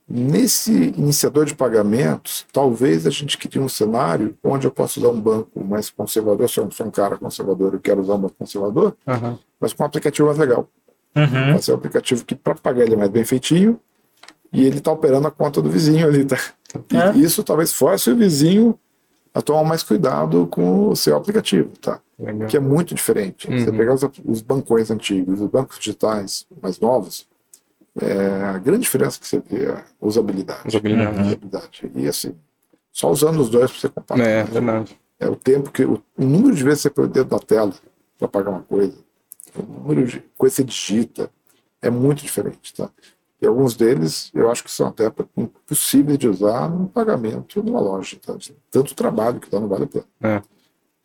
Nesse iniciador de pagamentos, talvez a gente crie um cenário onde eu posso usar um banco mais conservador. Se eu sou um cara conservador, eu quero usar um banco conservador, Aham. mas com um aplicativo mais legal. Uhum. Vai ser um aplicativo que, para pagar, ele é mais bem feitinho e ele está operando a conta do vizinho ali. Tá? É. isso talvez force o vizinho a tomar mais cuidado com o seu aplicativo, tá? Legal. Que é muito diferente. Você Uhum. pegar os, os bancões antigos, os bancos digitais mais novos, é, a grande diferença que você vê é a usabilidade. Usabilidade. Usabilidade. E assim, só usando os dois para você comparar. É, verdade. É o tempo que. O, o número de vezes que você põe o dedo na tela para pagar uma coisa, o número de coisas que você digita, é muito diferente, tá? E alguns deles eu acho que são até impossíveis de usar no pagamento numa loja, tá? Tanto trabalho que dá não vale a pena. É.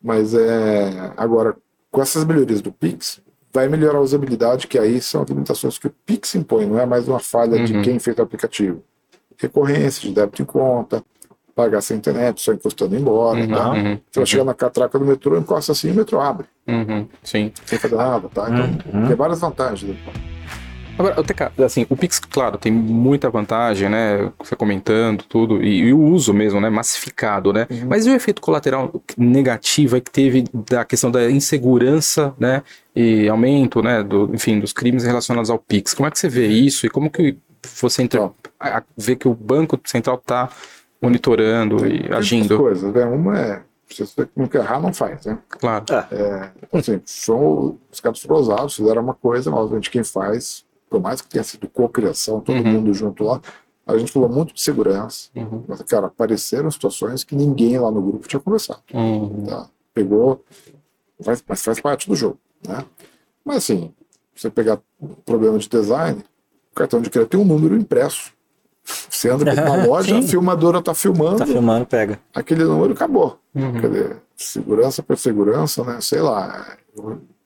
Mas é. Agora, com essas melhorias do Pix, vai melhorar a usabilidade, que aí são as limitações que o Pix impõe, não é mais uma falha uhum. de quem fez o aplicativo. Recorrência de débito em conta, pagar sem internet, só encostando embora. Uhum, tá? uhum, Você vai chegar na catraca do metrô, encosta assim e o metrô abre. Uhum, sim. Sem fazer nada, tá? Então, uhum. tem várias vantagens. Agora, o TK, assim, o Pix, claro, tem muita vantagem, né? Você comentando tudo, e, e o uso mesmo, né? Massificado, né? Uhum. Mas e o efeito colateral negativo que teve da questão da insegurança, né? E aumento, né? Do, enfim, dos crimes relacionados ao Pix. Como é que você vê isso? E como que você inter... vê que o Banco Central está monitorando tem, e agindo? coisas, né? Uma é se você não quer errar, não faz, né? Claro. É, assim, são, os caras foram ousados, fizeram uma coisa, mas obviamente quem faz por mais que tenha sido co-criação, todo uhum. mundo junto lá, a gente falou muito de segurança. Uhum. Mas, cara, apareceram situações que ninguém lá no grupo tinha conversado. Uhum. Tá? Pegou, faz, mas faz parte do jogo. Né? Mas assim, você pegar problema de design, o cartão de crédito tem um número impresso. Você anda uma loja, a filmadora está filmando. Está filmando, pega. Aquele número acabou. Uhum. Quer dizer, segurança por segurança, né? Sei lá.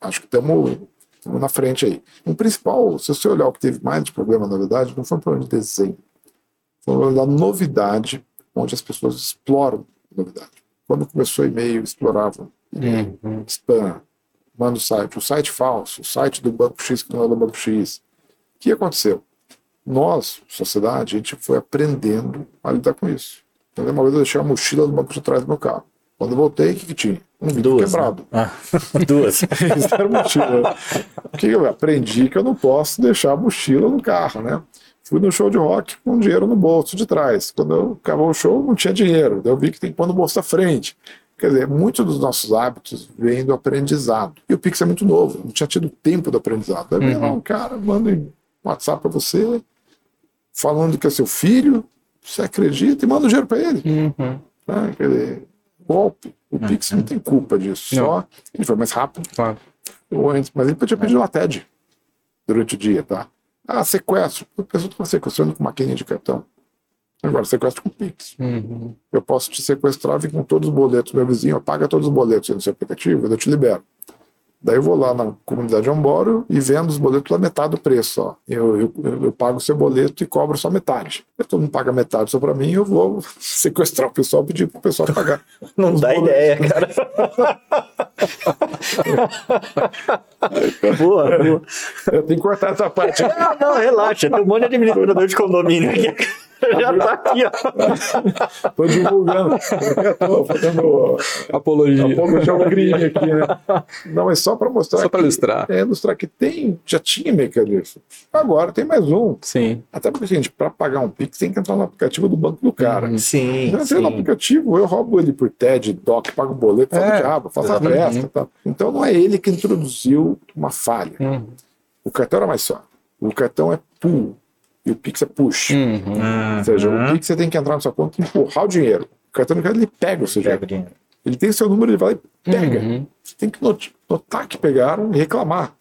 acho que estamos na frente aí. O principal, se você olhar o que teve mais de problema, na verdade, não foi um problema de desenho. Foi um problema da novidade, onde as pessoas exploram novidade. Quando começou o e-mail, exploravam uhum. spam, manda o site, o site falso, o site do Banco X que não é do Banco X. O que aconteceu? Nós, sociedade, a gente foi aprendendo a lidar com isso. Então, uma vez eu deixei a mochila do banco de trás do meu carro. Quando eu voltei, o que, que tinha? Duas, né? quebrado. Né? Ah, duas. Isso era mochila. O que eu aprendi que eu não posso deixar a mochila no carro, né? Fui no show de rock com dinheiro no bolso de trás. Quando eu acabou o show, não tinha dinheiro. Daí eu vi que tem que pôr no bolso da frente. Quer dizer, muitos dos nossos hábitos vêm do aprendizado. E o Pix é muito novo, não tinha tido tempo do aprendizado. Daí uhum. um cara manda um WhatsApp para você, falando que é seu filho, você acredita e manda o dinheiro para ele. Uhum. Ah, quer dizer, golpe. O uhum. Pix não tem culpa disso. Não. Só ele foi mais rápido. Claro. Ou antes, mas ele podia pedir LATED durante o dia, tá? Ah, sequestro. A pessoa está sequestrando com maquininha de cartão. Agora, sequestro com Pix. Uhum. Eu posso te sequestrar, vem com todos os boletos. Meu vizinho paga todos os boletos no seu aplicativo, eu te libero. Daí eu vou lá na comunidade Amboro e vendo os boletos pela metade do preço. Ó. Eu, eu, eu pago o seu boleto e cobro só metade. Se todo mundo paga metade só para mim, eu vou sequestrar o pessoal e pedir para o pessoal pagar. Não dá boletos. ideia, cara. boa, boa. Eu tenho que cortar essa parte. Não, não, relaxa. Tem um monte de administrador de condomínio aqui. Já tá aqui, ó. Tô divulgando. Tô fazendo apologia. Apologia ao crime aqui, né? Não, é só para mostrar. Só para ilustrar. É, ilustrar que tem, já tinha mecanismo. Agora tem mais um. Sim. Até porque, gente, para pagar um Pix tem que entrar no aplicativo do banco do cara. Uhum. Sim. Já sim. no aplicativo, eu roubo ele por TED, DOC, pago o boleto, é, diabo, faço a festa. Tá? Então não é ele que introduziu uma falha. Uhum. O cartão era mais só. O cartão é pull e o Pix é push. Uhum. Ou seja, o Pix você tem que entrar na sua conta e empurrar o dinheiro. O cartão de crédito ele pega o seu dinheiro. dinheiro. Ele tem seu número, ele vai e pega. Uhum. Você tem que notar que pegaram e reclamar.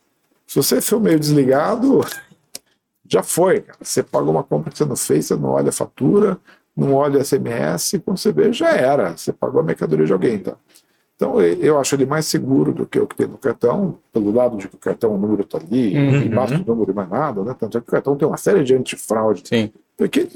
Se você for meio desligado, já foi. Cara. Você pagou uma compra que você não fez, você não olha a fatura, não olha SMS, quando você vê, já era. Você pagou a mercadoria de alguém. Tá? Então, eu acho ele mais seguro do que o que tem no cartão, pelo lado de que o cartão, o número está ali, uhum. embaixo do número e mais nada, né? Tanto é que o cartão tem uma série de antifraude. Sim. Porque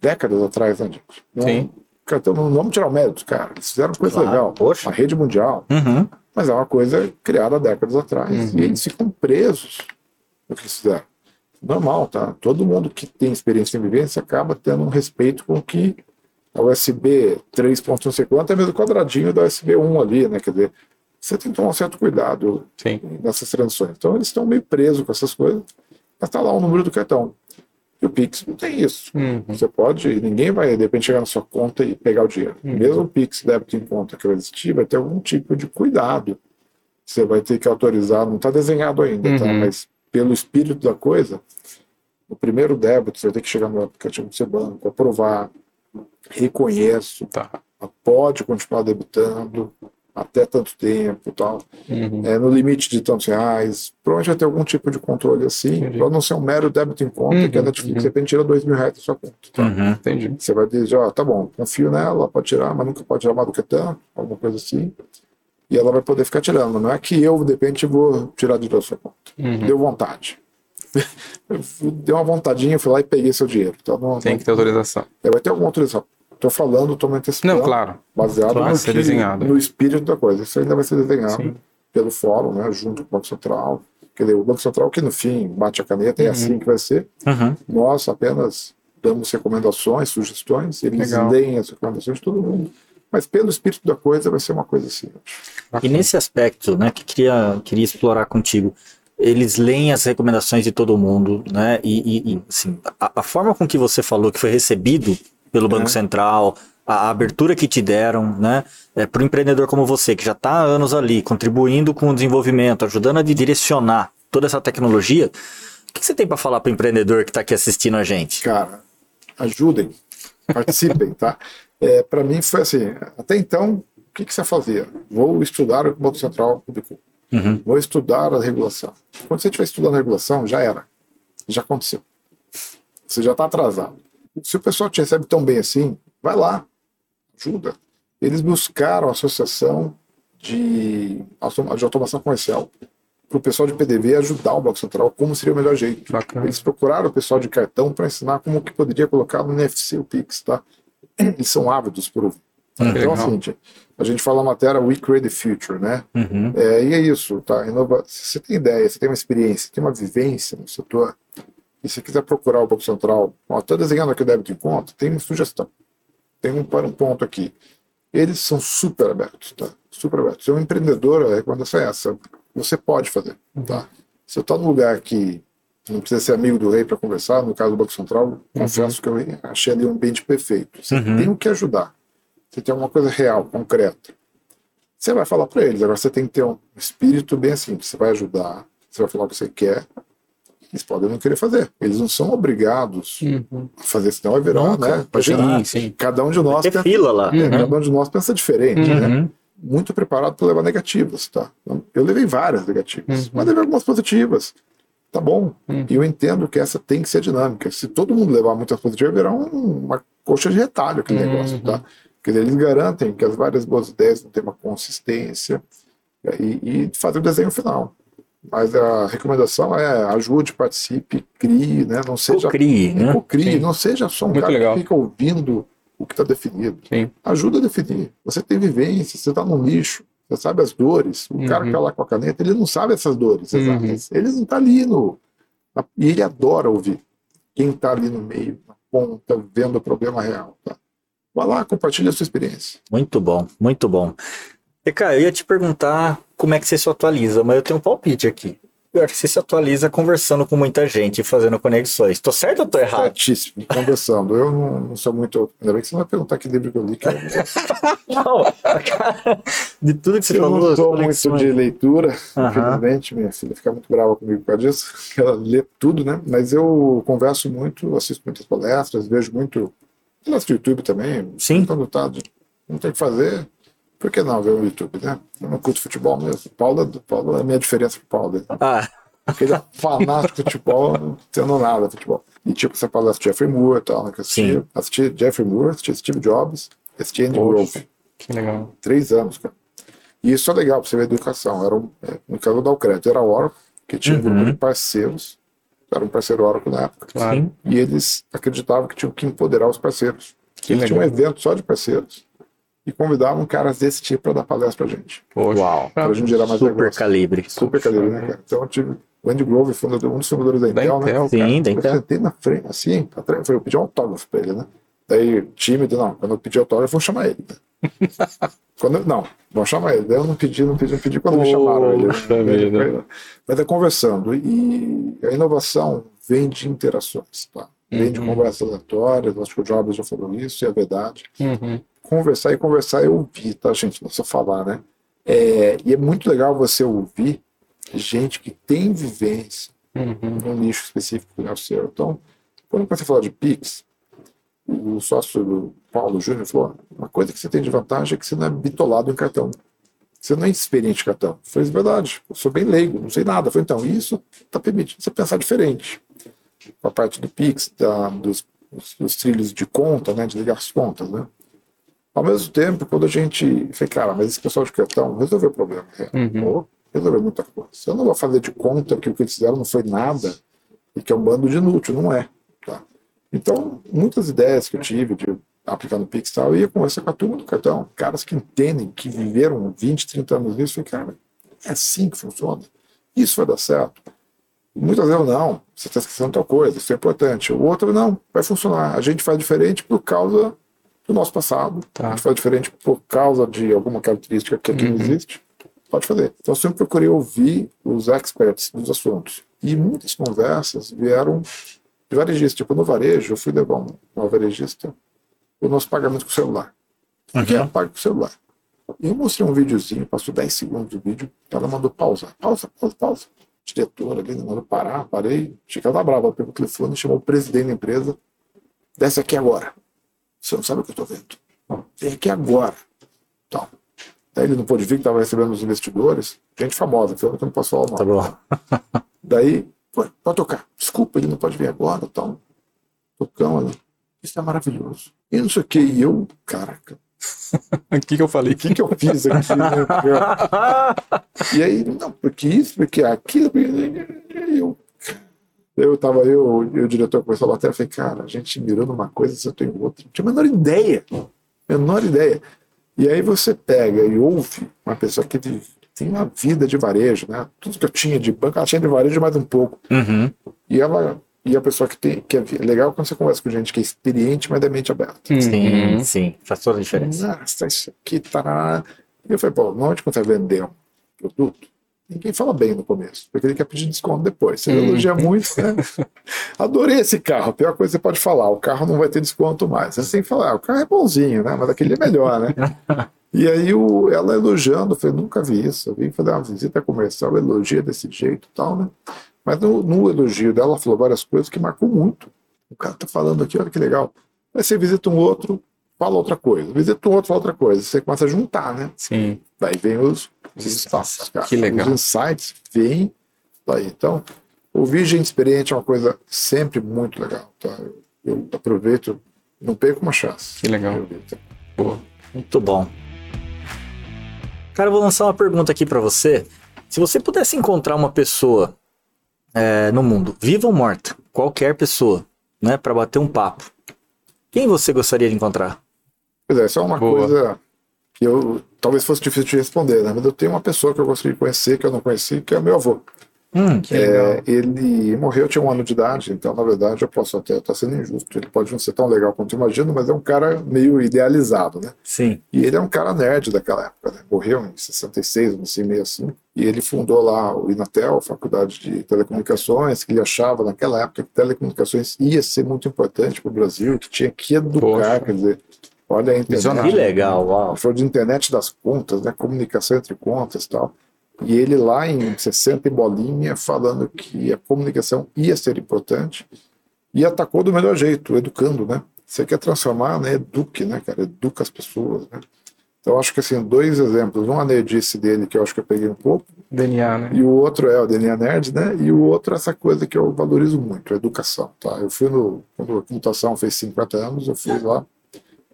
décadas atrás, né, gente? Não, Sim. Cartão, não vamos tirar o mérito, cara. Eles fizeram coisa claro, legal. Poxa. Uma rede mundial. Uhum. Mas é uma coisa criada décadas atrás. Uhum. E eles ficam presos no que eles fizeram. Normal, tá? Todo mundo que tem experiência em vivência acaba tendo um respeito com o que a USB 3.1 sei quanto é mesmo quadradinho da USB 1 ali, né? Quer dizer, você tem que tomar um certo cuidado Sim. nessas transições. Então eles estão meio presos com essas coisas, mas está lá o número do cartão. E o Pix não tem isso. Uhum. Você pode, ninguém vai de repente chegar na sua conta e pegar o dinheiro. Uhum. Mesmo o Pix débito em conta que vai existir, vai ter algum tipo de cuidado. Você vai ter que autorizar, não está desenhado ainda, tá? uhum. tá? mas pelo espírito da coisa, o primeiro débito você vai ter que chegar no aplicativo do seu banco, aprovar, reconheço, tá. pode continuar debitando, até tanto tempo tal, uhum. é, no limite de tantos reais. Provavelmente vai ter algum tipo de controle assim, para não ser um mero débito em conta, uhum. que a Netflix uhum. de repente tira dois mil reais da sua conta. Tá? Uhum. Entendi. Você vai dizer, ó, tá bom, confio nela, pode tirar, mas nunca pode tirar mais do que tanto, alguma coisa assim. E ela vai poder ficar tirando. Não é que eu, de repente, vou tirar de da sua conta. Uhum. Deu vontade. Deu uma vontadinha, fui lá e peguei seu dinheiro. Então, não, Tem que ter autorização. É, vai ter alguma autorização. Estou falando, estou me antecipando. Não, claro. Baseado claro, no, que, desenhado. no espírito da coisa. Isso ainda vai ser desenhado Sim. pelo fórum, né, junto com o Banco Central. Quer dizer, o Banco Central que no fim bate a caneta, uhum. é assim que vai ser. Uhum. Nós apenas damos recomendações, sugestões, eles Legal. leem as recomendações de todo mundo. Mas pelo espírito da coisa vai ser uma coisa assim. E nesse aspecto, né, que queria, queria explorar contigo, eles leem as recomendações de todo mundo, né? E, e, e assim, a, a, forma com que você falou que foi recebido pelo Banco é. Central, a, abertura que te deram, né? É, para o empreendedor como você, que já está há anos ali, contribuindo com o desenvolvimento, ajudando a direcionar toda essa tecnologia, o que, que você tem para falar para o empreendedor que está aqui assistindo a gente? Cara, ajudem, participem, tá? É, para mim foi assim, até então, o que, que você fazia? Vou estudar o que o Banco Central publicou. Uhum. Vou estudar a regulação. Quando você estiver estudando a regulação, já era. Já aconteceu. Você já está atrasado. Se o pessoal te recebe tão bem assim, vai lá, ajuda. Eles buscaram a associação de, de automação comercial para o pessoal de PDV ajudar o Banco Central como seria o melhor jeito. Bacana. Eles procuraram o pessoal de cartão para ensinar como que poderia colocar no NFC o Pix, tá? Eles são ávidos por ouvir. Uhum. Então, assim, a gente fala a matéria We Create the Future, né? Uhum. É, e é isso, tá? Inova... Se você tem ideia, você tem uma experiência, tem uma vivência no setor, e se quiser procurar o Banco Central, estou desenhando aqui o débito em conta, tem uma sugestão. Tem um, um ponto aqui. Eles são super abertos, tá? Super abertos. Se é um empreendedor, a recomendação é essa. Você pode fazer, tá? Se eu estou num lugar que não precisa ser amigo do rei para conversar, no caso do Banco Central, uhum. confesso que eu achei ali um ambiente perfeito. Você uhum. tem o que ajudar. Você tem alguma coisa real, concreta. Você vai falar para eles. Agora você tem que ter um espírito bem assim. Você vai ajudar, você vai falar o que você quer. Eles podem não querer fazer. Eles não são obrigados uhum. a fazer, senão vai virar, Nunca. né? Imagina, sim, sim. Cada um de nós. Pensa, fila lá. É, uhum. Cada um de nós pensa diferente, né? uhum. né? Muito preparado para levar negativas, tá? Eu levei várias negativas, uhum. mas levei algumas positivas. Tá bom. Uhum. E eu entendo que essa tem que ser dinâmica. Se todo mundo levar muitas positivas, virar um, uma coxa de retalho aquele uhum. negócio, tá? Porque eles garantem que as várias boas ideias não têm uma consistência e, e fazer o desenho final. Mas a recomendação é ajude, participe, crie, né? Não seja. Crie, né? Crie, não seja só um Muito cara legal. que fica ouvindo o que está definido. Sim. Ajuda a definir. Você tem vivência, você está no nicho, você sabe as dores. O uhum. cara que está lá com a caneta, ele não sabe essas dores uhum. Ele não está ali no. E ele adora ouvir. Quem está ali no meio, na ponta, vendo o problema real. Tá? Vai lá, compartilha a sua experiência. Muito bom, muito bom. E, cara, eu ia te perguntar como é que você se atualiza, mas eu tenho um palpite aqui. Eu acho que você se atualiza conversando com muita gente, fazendo conexões. Tô certo ou tô errado? Certíssimo, conversando. Eu não, não, sou muito. Ainda bem que você não vai perguntar que livro que eu li. Que eu... não, cara, de tudo que você eu falou. Eu não sou muito de leitura, uhum. infelizmente. Minha filha fica muito brava comigo por causa disso. Ela lê tudo, né? Mas eu converso muito, assisto muitas palestras, vejo muito. Assisto YouTube também. Sim. Quando tá, não tem o que fazer por que não ver o YouTube, né? Eu não curto futebol mesmo. Paulo, Paulo é a minha diferença pro Paulo. Né? Ah. Porque ele é fanático de futebol, não entendo nada de futebol. E tipo, você fala de Jeffrey Moore e tal, né? Que assisti, assisti Jeffrey Moore, assisti Steve Jobs, assisti Andy Grove. Que legal. Três anos, cara. E isso é legal pra você ver a educação. Era um, é, no caso da Ucrânia, era a Oracle, que tinha um grupo Uhum. de parceiros, era um parceiro Oracle na época. Claro. E eles acreditavam que tinham que empoderar os parceiros. Que Eles tinham um legal. evento só de parceiros e convidavam caras desse tipo para dar palestra pra gente. Poxa. Uau. Pra gente gerar mais Super negócio. calibre. Super calibre, né, cara? Então eu tive o Andy Grove, fundador, um dos fundadores da Da Intel, né? Intel, Sim, cara. da Eu Intel. sentei na frente, assim, atrás, eu pedi um autógrafo pra ele, né? Daí, tímido, não, quando eu pedi autógrafo, vou chamar ele. né? quando eu- não, vou chamar ele. Daí eu não pedi, não pedi, não pedi quando me chamaram ele. Poxa vida. Mas é conversando. E a inovação vem de interações, tá? Vem de Uhum. conversas aleatórias, acho que o Jobs já falou isso, e é verdade Uhum. Conversar e conversar é ouvir, tá, gente? Não só falar, né? É, e é muito legal você ouvir gente que tem vivência Uhum. num nicho específico que é o seu. Então, quando eu a falar de Pix, o sócio do Paulo Júnior falou: uma coisa que você tem de vantagem é que você não é bitolado em cartão. Você não é experiente em cartão. Eu falei, é verdade, eu sou bem leigo, não sei nada. Eu falei, então, isso está permitindo você pensar diferente. A parte do Pix, da, dos, dos, trilhos de conta, né, de ligar as contas, né? Ao mesmo tempo, quando a gente. Falei, cara, mas esse pessoal de cartão resolveu o problema. Uhum. Resolveu muita coisa. Eu não vou fazer de conta que o que eles fizeram não foi nada e que é um bando de inútil, não é. Tá? Então, muitas ideias que eu tive de aplicar no Pix eu ia conversar com a turma do cartão, caras que entendem, que viveram 20, 30 anos nisso, falei, cara, é assim que funciona. Isso vai dar certo. Muitas vezes não, você está esquecendo tal coisa, isso é importante. O outro não, vai funcionar. A gente faz diferente por causa do nosso passado. Tá. Gente faz diferente por causa de alguma característica que aqui uhum. não existe. Pode fazer. Então eu sempre procurei ouvir os experts dos assuntos. E muitas conversas vieram de varejistas. Tipo, no varejo, eu fui levar um, uma varejista o nosso pagamento com o celular. Porque ela paga com o celular. E eu mostrei um videozinho, passou 10 segundos do vídeo, ela mandou pausa, pausa, pausa, pausa. Diretora ali, mandou parar, parei. Achei que ela estava brava, pegou o telefone, chamou o presidente da empresa. Desce aqui agora. Você não sabe o que eu estou vendo. Vem aqui agora. Então, daí ele não pôde vir, que estava recebendo os investidores. Gente famosa, que eu não posso falar o nome. Tá bom. daí, pode tocar. Desculpa, ele não pode vir agora. Então, ali. Isso é maravilhoso. E não sei o que. E eu, caraca. O que, que eu falei? O que, que eu fiz aqui? Né? e aí, não, porque isso, porque aquilo. Eu, eu tava, eu e o diretor começou a bater, eu falei, cara, a gente mirou numa coisa, você tem outra. Não tinha a menor ideia. Menor ideia. E aí você pega e ouve uma pessoa que tem uma vida de varejo, né? Tudo que eu tinha de banco, ela tinha de varejo mais um pouco. Uhum. E ela e a pessoa que tem que é legal quando você conversa com gente que é experiente, mas é mente aberta. Sim, uhum. sim, faz toda a diferença. Nossa, isso aqui tá. E eu falei, pô, quando você vender um produto, ninguém fala bem no começo, porque ele quer pedir desconto depois. Você uhum. elogia muito, né? Adorei esse carro. A pior coisa que você pode falar, o carro não vai ter desconto mais. Você tem que falar, ah, o carro é bonzinho, né? Mas aquele é melhor, né? e aí o, ela elogiando, eu falei, nunca vi isso. Eu vim fazer uma visita comercial, elogia desse jeito e tal, né? Mas no, no, elogio dela, ela falou várias coisas que marcou muito. O cara tá falando aqui, olha que legal. Aí você visita um outro, fala outra coisa. Visita um outro, fala outra coisa. Você começa a juntar, né? Sim. Daí vem os, os espaços, cara. Que legal. Os insights vêm daí. Então, ouvir gente experiente é uma coisa sempre muito legal. Tá? Eu aproveito, não perco uma chance. Que legal. Boa. Muito bom. Cara, eu vou lançar uma pergunta aqui para você. Se você pudesse encontrar uma pessoa é, no mundo, viva ou morta, qualquer pessoa, né, para bater um papo, quem você gostaria de encontrar? Pois é, isso é uma Boa. coisa que eu talvez fosse difícil de responder, né? Mas eu tenho uma pessoa que eu gostaria de conhecer, que eu não conheci, que é o meu avô. Hum, é, ele morreu, tinha um ano de idade, então na verdade eu posso até estar sendo injusto. Ele pode não ser tão legal quanto eu imagino, mas é um cara meio idealizado, né? Sim. E ele é um cara nerd daquela época, né? Morreu em 66, não sei, meio assim. E ele fundou lá o Inatel, a Faculdade de Telecomunicações, que ele achava naquela época que telecomunicações ia ser muito importante para o Brasil, que tinha que educar, Poxa. quer dizer. Olha a internet. Que legal, uau. Falou de internet das contas, né? Comunicação entre contas e tal. E ele lá em 60 e bolinha falando que a comunicação ia ser importante e atacou do melhor jeito, educando, né? Você quer transformar, né? Eduque, né, cara? Educa as pessoas, né? Então, acho que assim, dois exemplos. Um a nerdice dele, que eu acho que eu peguei um pouco. DNA, né? E o outro é o DNA Nerd, né? E o outro é essa coisa que eu valorizo muito, a educação, tá? Eu fui no... Quando a computação fez 50 anos, eu fui lá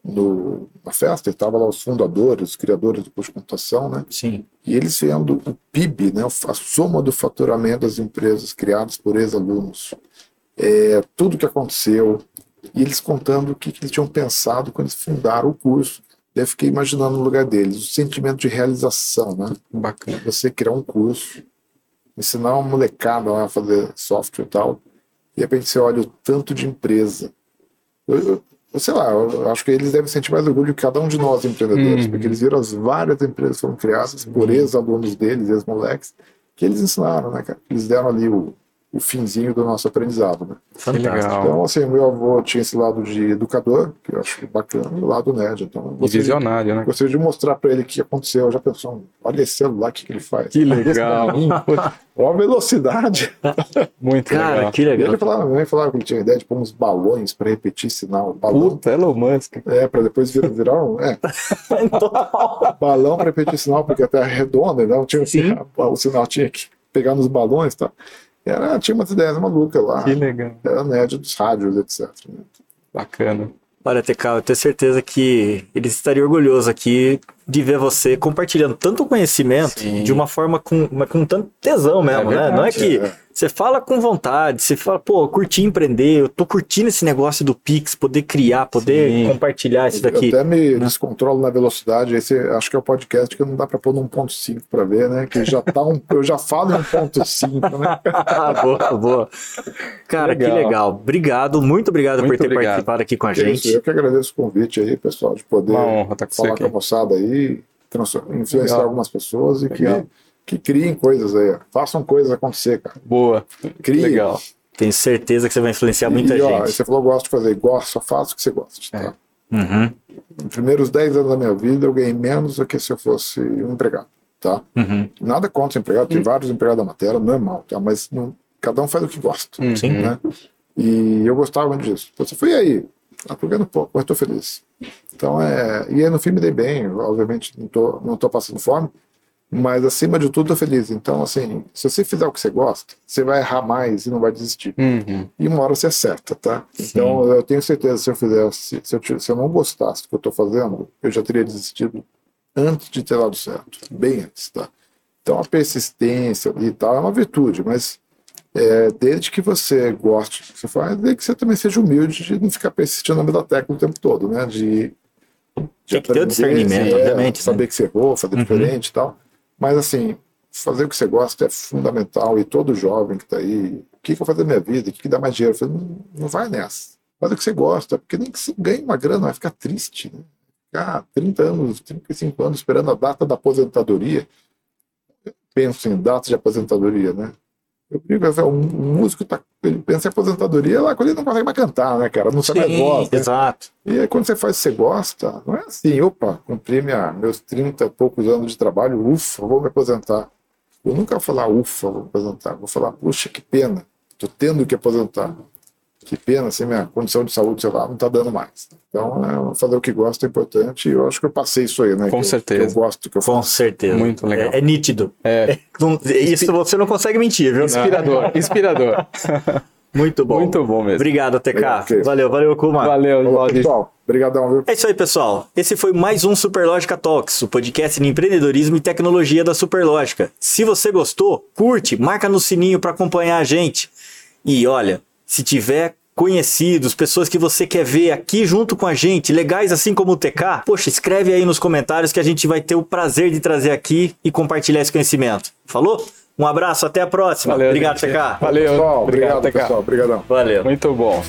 no, na festa, estava lá os fundadores, os criadores do curso de computação, né? Sim. E eles vendo o PIB, né? A soma do faturamento das empresas criadas por ex-alunos, é, tudo que aconteceu, e eles contando o que, que eles tinham pensado quando eles fundaram o curso. Daí eu fiquei imaginando no lugar deles, o sentimento de realização, né? Bacana. Você criar um curso, ensinar uma molecada lá a fazer software e tal, e de repente você olha o tanto de empresa. Eu, eu, sei lá, eu acho que eles devem sentir mais orgulho que cada um de nós empreendedores, uhum. porque eles viram as várias empresas que foram criadas por uhum. ex-alunos deles, ex-moleques, que eles ensinaram, né, cara? Eles deram ali o, o finzinho do nosso aprendizado, né? Fantástico. Então, assim, meu avô tinha esse lado de educador, que eu acho bacana, e o lado nerd. Então, e visionário, né? Gostaria de mostrar para ele o que aconteceu. Já pensou, olha esse celular, o que, que ele faz? Que legal. Olha a velocidade. Muito Cara, legal. que legal. Ele falava, ele falava que ele tinha ideia de pôr uns balões para repetir sinal. Balão, Puta, Elon Musk. é, para depois virar, virar um. É, balão para repetir sinal, porque a Terra é redonda, então tinha, Sim. o sinal tinha que pegar nos balões e tal. Era, tinha umas ideias malucas lá. Que legal. Era nerd dos rádios, etc. Bacana. Olha, TK, eu tenho certeza que eles estariam orgulhosos aqui de ver você compartilhando tanto conhecimento Sim. de uma forma com, com tanto tesão mesmo, É né? Não é verdade, que é. você fala com vontade, você fala, pô, eu curti empreender, eu tô curtindo esse negócio do Pix, poder criar, poder Sim. compartilhar isso Eu daqui. até me descontrolo na velocidade. Esse acho que é o podcast que não dá para pôr no 1.5 para ver, né? Que já tá um, eu já falo em 1.5, né? Ah, boa, boa. Cara, que Legal. legal. Obrigado, muito obrigado Muito por ter obrigado. participado aqui com a Que é isso, gente. Eu que agradeço o convite aí, pessoal, de poder Uma honra estar com falar com a moçada aí, influenciar algumas pessoas e que, Legal. que criem coisas aí. ó. Façam coisas acontecer, cara. Boa. Criem. Legal. Tenho certeza que você vai influenciar muita e, ó, gente. você falou, gosto de fazer. Gosto, só faço o que você gosta. É. Tá? Uhum, Nos primeiros 10 anos da minha vida, eu ganhei menos do que se eu fosse um empregado. Tá? uhum. Nada contra empregado, tem vários empregados da matéria, normal, tá? mas não- cada um faz o que gosta. Uhum. Né? E eu gostava disso. Então, você foi aí, tô ganhando pouco, mas tô feliz. Então, é. E no fim me dei bem, obviamente não tô, não tô passando fome, mas acima de tudo tô feliz. Então, assim, se você fizer o que você gosta, você vai errar mais e não vai desistir. Uhum. E uma hora você acerta, tá? Então, eu tenho certeza se eu fizesse, se eu, se eu não gostasse do que eu tô fazendo, eu já teria desistido antes de ter dado certo, bem antes, tá? Então, a persistência e tal é uma virtude, mas é, desde que você goste do que você faz, desde que você também seja humilde de não ficar persistindo na mesma tecla o tempo todo, né? De, de Tem que ter o aprender, discernimento, é, obviamente, né? Saber que você errou, fazer Uhum. diferente e tal. Mas, assim, fazer o que você gosta é fundamental e todo jovem que está aí, o que, que eu vou fazer na minha vida, o que, que dá mais dinheiro? Falei, não, não vai nessa. Faz o que você gosta, porque nem que você ganhe uma grana, vai ficar triste, né? Ficar 30 anos, 35 anos esperando a data da aposentadoria. Eu penso em data de aposentadoria, né? Eu digo, assim, um, músico tá, ele pensa em aposentadoria lá quando ele não consegue mais cantar, né, cara? Não sabe mais né? exato. E aí, quando você faz o que você gosta, não é assim, opa, cumpri minha, meus 30 e poucos anos de trabalho, ufa, vou me aposentar. Eu nunca vou falar, ufa, vou me aposentar. Vou falar, puxa, que pena, tô tendo que aposentar. Que pena, assim, minha condição de saúde, sei lá, não tá dando mais. Então, é, fazer o que gosta é importante e eu acho que eu passei isso aí, né? Com que eu- certeza. que eu gosto do que eu Com faço. certeza. Muito legal. É, é nítido. É. Não- isso você não consegue mentir, viu? Inspirador, inspirador. Muito bom. Muito bom mesmo. Obrigado, TK. Obrigado, valeu, valeu, Kuma. Valeu, Valdir. pessoal, obrigadão, viu? É isso aí, pessoal. Esse foi mais um Superlógica Talks, o podcast de empreendedorismo e tecnologia da Superlógica. Se você gostou, curte, marca no sininho para acompanhar a gente. E olha, se tiver conhecidos, pessoas que você quer ver aqui junto com a gente, legais assim como o TK, poxa, escreve aí nos comentários que a gente vai ter o prazer de trazer aqui e compartilhar esse conhecimento. Falou? Um abraço, até a próxima. Valeu, Obrigado, gente. TK. Valeu. Pessoal, obrigado, TK. pessoal. Obrigadão. Valeu. Muito bom.